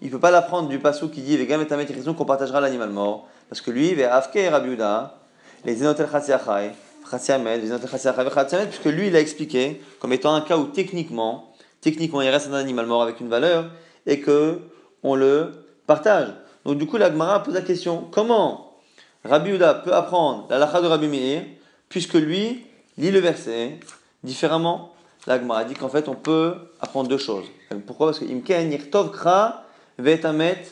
Speaker 1: il ne peut pas l'apprendre du passou qui dit Vegam et qu'on partagera l'animal mort. Parce que lui, il Afke Rabiuda, les Zenotel puisque lui, il a expliqué comme étant un cas où techniquement, techniquement, il reste un animal mort avec une valeur et que on le partage. Donc du coup, la Gemara pose la question comment Rabbi peut apprendre la lacha de Rabbi Meir, puisque lui lit le verset différemment? La Gemara dit qu'en fait, on peut apprendre deux choses. Pourquoi? Parce que Imken Yirtov Kra Ve'etamet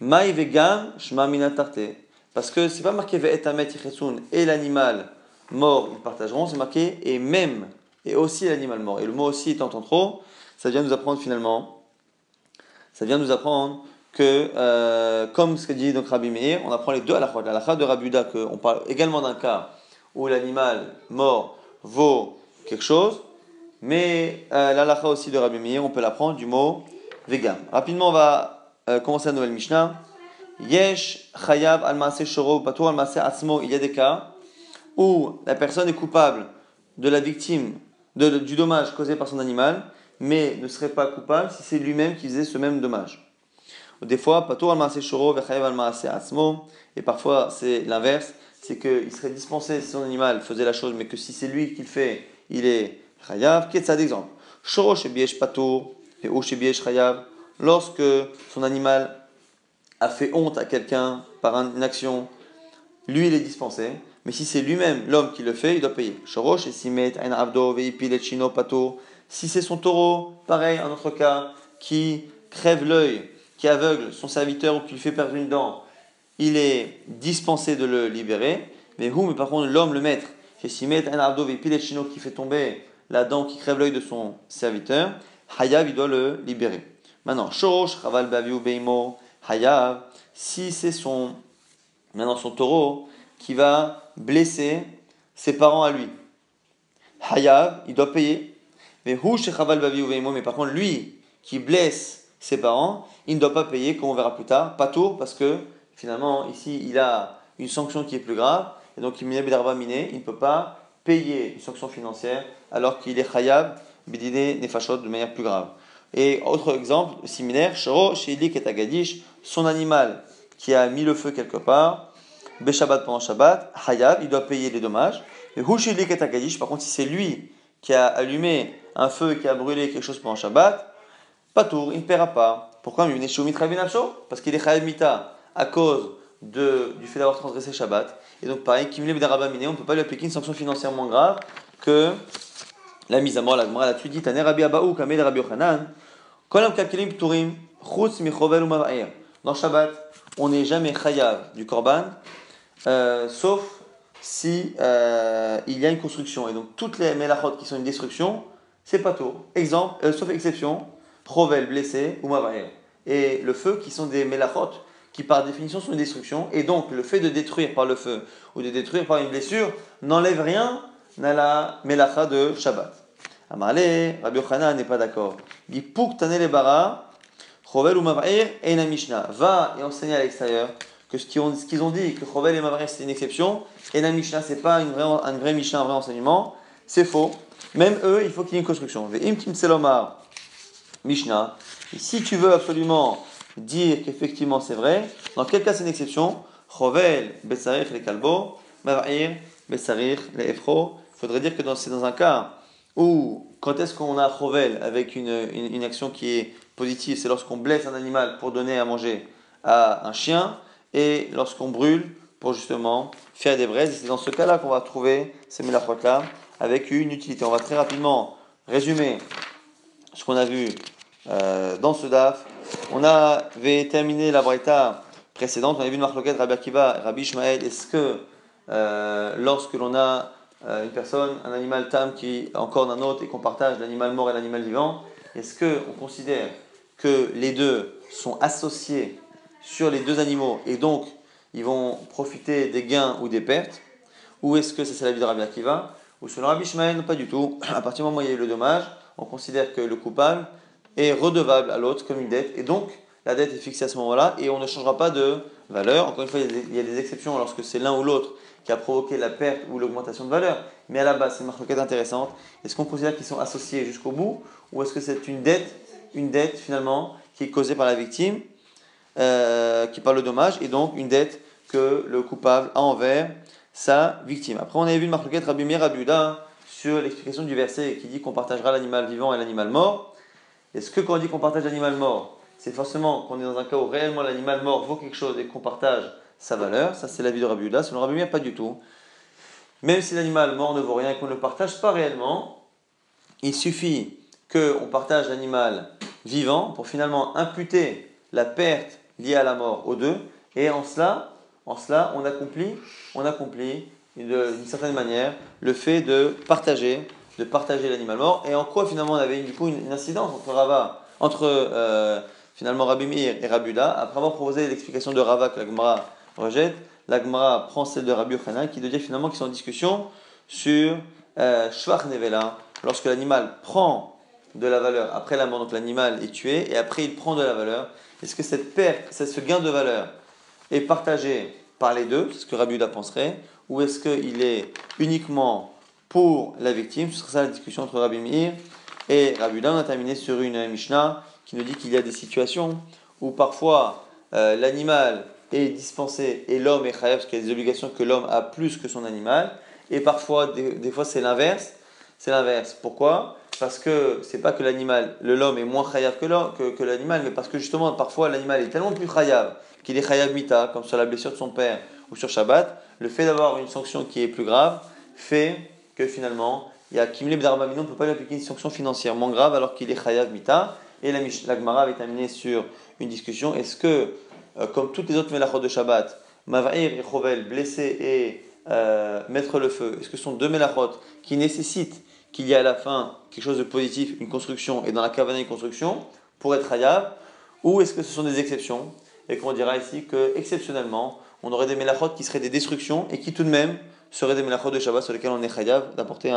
Speaker 1: Mai Vegam Shma Minatarte. Parce que c'est pas marqué Ve'etamet Yichesun et l'animal mort, ils partageront, c'est marqué et même, et aussi l'animal mort. Et le mot aussi étant trop, ça vient nous apprendre finalement, ça vient nous apprendre que, euh, comme ce que dit donc Rabbi Meir, on apprend les deux à la fois. La halakha de Rabbi que qu'on parle également d'un cas où l'animal mort vaut quelque chose, mais euh, aussi de Rabbi Meir, on peut l'apprendre du mot vegan. Rapidement, on va euh, commencer la nouvelle Mishnah. Yesh chayav al shoro patur al asmo. Il y a des cas où la personne est coupable de la victime, du dommage causé par son animal, mais ne serait pas coupable si c'est lui-même qui faisait ce même dommage. Des fois, et parfois c'est l'inverse, c'est qu'il serait dispensé si son animal faisait la chose, mais que si c'est lui qui le fait, il est chayav. Qu'est-ce d'exemple? Shoro shebiesh patour et ou shebiesh chayav. Lorsque son animal a fait honte à quelqu'un par une action, lui il est dispensé. Mais si c'est lui-même l'homme qui le fait, il doit payer. Shorosh et simet ein abdo veipil pato. Si c'est son taureau, pareil, un autre cas, qui crève l'œil qui aveugle son serviteur ou qui lui fait perdre une dent, il est dispensé de le libérer. Mais où, mais par contre, l'homme, le maître, qui un ardo chino qui fait tomber la dent qui crève l'œil de son serviteur, Hayav, il doit le libérer. Maintenant, Shorosh, Chaval Baviu Beimo, Hayav, si c'est son, maintenant son taureau qui va blesser ses parents à lui, Hayav, il doit payer. Mais Hu, Chaval Baviu Beimo, mais par contre, lui qui blesse ses parents, il ne doit pas payer, comme on verra plus tard, pas tour, parce que finalement, ici, il a une sanction qui est plus grave, et donc il ne peut pas payer une sanction financière alors qu'il est khayab, bidine, nefashot, de manière plus grave. Et autre exemple similaire, Shoro, Shilik et son animal qui a mis le feu quelque part, Beshabbat pendant Shabbat, Hayab, il doit payer les dommages. Mais Hushilik et par contre, si c'est lui qui a allumé un feu et qui a brûlé quelque chose pendant Shabbat, Patour, il ne paiera pas. Pourquoi Parce qu'il est Chayav Mita à cause de, du fait d'avoir transgressé Shabbat. Et donc, pareil, Kimle B'darabamine, on ne peut pas lui appliquer une sanction financièrement grave que la mise à mort. La Gemara là-dessus dit Taner Rabbi Abaou, Kamed Rabbi Yochanan, Kolam Pturim, Chutz Michovel ou. Dans Shabbat, on n'est jamais Chayav du Korban, euh, sauf si euh, il y a une construction. Et donc, toutes les Melachot qui sont une destruction, c'est pas tout. Exemple, euh, sauf exception, Provel, blessé, ou Mavaer. Et le feu, qui sont des melachot, qui par définition sont une destruction. Et donc, le fait de détruire par le feu ou de détruire par une blessure n'enlève rien à la melacha de Shabbat. Amarle, Rabbi Yochanan n'est pas d'accord. Il dit Pouk le bara, Chovel ou Mavaer, et Mishnah. Va et enseigne à l'extérieur que ce qu'ils ont, dit, que Chovel et Mavaer c'est une exception, et na Mishnah c'est pas une vraie, un vrai Mishnah, un vrai enseignement, c'est faux. Même eux, il faut qu'il y ait une construction. Ve'im. Mishnah. Si tu veux absolument dire qu'effectivement c'est vrai, dans quel cas c'est une exception? Chovel, Bessarich, les Kalbo, Mav'ir, Bessarich, les Efro. Il faudrait dire que c'est dans un cas où, quand est-ce qu'on a Chovel avec une, une, action qui est positive? C'est lorsqu'on blesse un animal pour donner à manger à un chien et lorsqu'on brûle pour justement faire des braises. C'est dans ce cas-là qu'on va trouver ces mélachotes-là avec une utilité. On va très rapidement résumer ce qu'on a vu euh, dans ce DAF. On avait terminé la braïta précédente, on avait vu marloquette Rabbi Akiva, Rabbi Ishmael. Est-ce que euh, lorsque l'on a euh, une personne, un animal tam qui encore d'un autre et qu'on partage l'animal mort et l'animal vivant, est-ce qu'on considère que les deux sont associés sur les deux animaux et donc ils vont profiter des gains ou des pertes? Ou est-ce que c'est la vie de Rabbi Akiva? Ou selon Rabbi Ishmael, pas du tout. À partir du moment où il y a eu le dommage, on considère que le coupable est redevable à l'autre comme une dette. Et donc, la dette est fixée à ce moment-là et on ne changera pas de valeur. Encore une fois, il y a des, exceptions lorsque c'est l'un ou l'autre qui a provoqué la perte ou l'augmentation de valeur. Mais à la base, c'est une marque intéressante. Est-ce qu'on considère qu'ils sont associés jusqu'au bout ou est-ce que c'est une dette, une dette finalement qui est causée par la victime, euh, qui parle le dommage, et donc une dette que le coupable a envers sa victime? Après, on avait vu le marloquette Rabbi Meir sur l'explication du verset qui dit qu'on partagera l'animal vivant et l'animal mort. Est-ce que quand on dit qu'on partage l'animal mort, c'est forcément qu'on est dans un cas où réellement l'animal mort vaut quelque chose et qu'on partage sa valeur Ça, c'est l'avis de Rabbi Selon Rabbi pas du tout. Même si l'animal mort ne vaut rien et qu'on ne le partage pas réellement, il suffit qu'on partage l'animal vivant pour finalement imputer la perte liée à la mort aux deux. Et en cela, en cela on accomplit, on accomplit d'une certaine manière le fait de partager, de partager l'animal mort. Et en quoi finalement on avait du coup une, incidence entre Rava, entre euh, finalement Rabbi Meir et Rabuda, après avoir proposé l'explication de Rava que la Gemara rejette, la Gemara prend celle de Rabbi Yochanan qui devient finalement qu'ils sont en discussion sur euh, Nevela, lorsque l'animal prend de la valeur après la mort, donc l'animal est tué, et après il prend de la valeur. Est-ce que cette perte, ce gain de valeur est partagé par les deux, c'est ce que Rabiuda penserait, ou est-ce qu'il est uniquement pour la victime Ce sera ça la discussion entre Rabbi Meir et Rabiuda. On a terminé sur une Mishnah qui nous dit qu'il y a des situations où parfois euh, l'animal est dispensé et l'homme est chayav, parce qu'il y a des obligations que l'homme a plus que son animal, et parfois, des fois c'est l'inverse. C'est l'inverse. Pourquoi? Parce que c'est pas que l'animal, l'homme est moins chayav que, que, l'animal, mais parce que justement, parfois, l'animal est tellement plus chayav qu'il est chayav mita, comme sur la blessure de son père ou sur Shabbat, le fait d'avoir une sanction qui est plus grave fait que finalement, il y a Kimleb Darbamino, on ne peut pas lui appliquer une sanction financièrement grave alors qu'il est chayav mita. Et la, la Gemara avait terminé sur une discussion. Est-ce que, euh, comme toutes les autres melachot de Shabbat, Mavair et Chovel, blessé et euh, mettre le feu, est-ce que ce sont deux melachot qui nécessitent qu'il y a à la fin quelque chose de positif, une construction, et dans la caverne une construction, pour être hayab, ou est-ce que ce sont des exceptions? Et qu'on dira ici que, exceptionnellement, on aurait des mélachot qui seraient des destructions et qui tout de même seraient des mélachot de Shabbat sur lesquels on est hayab d'apporter un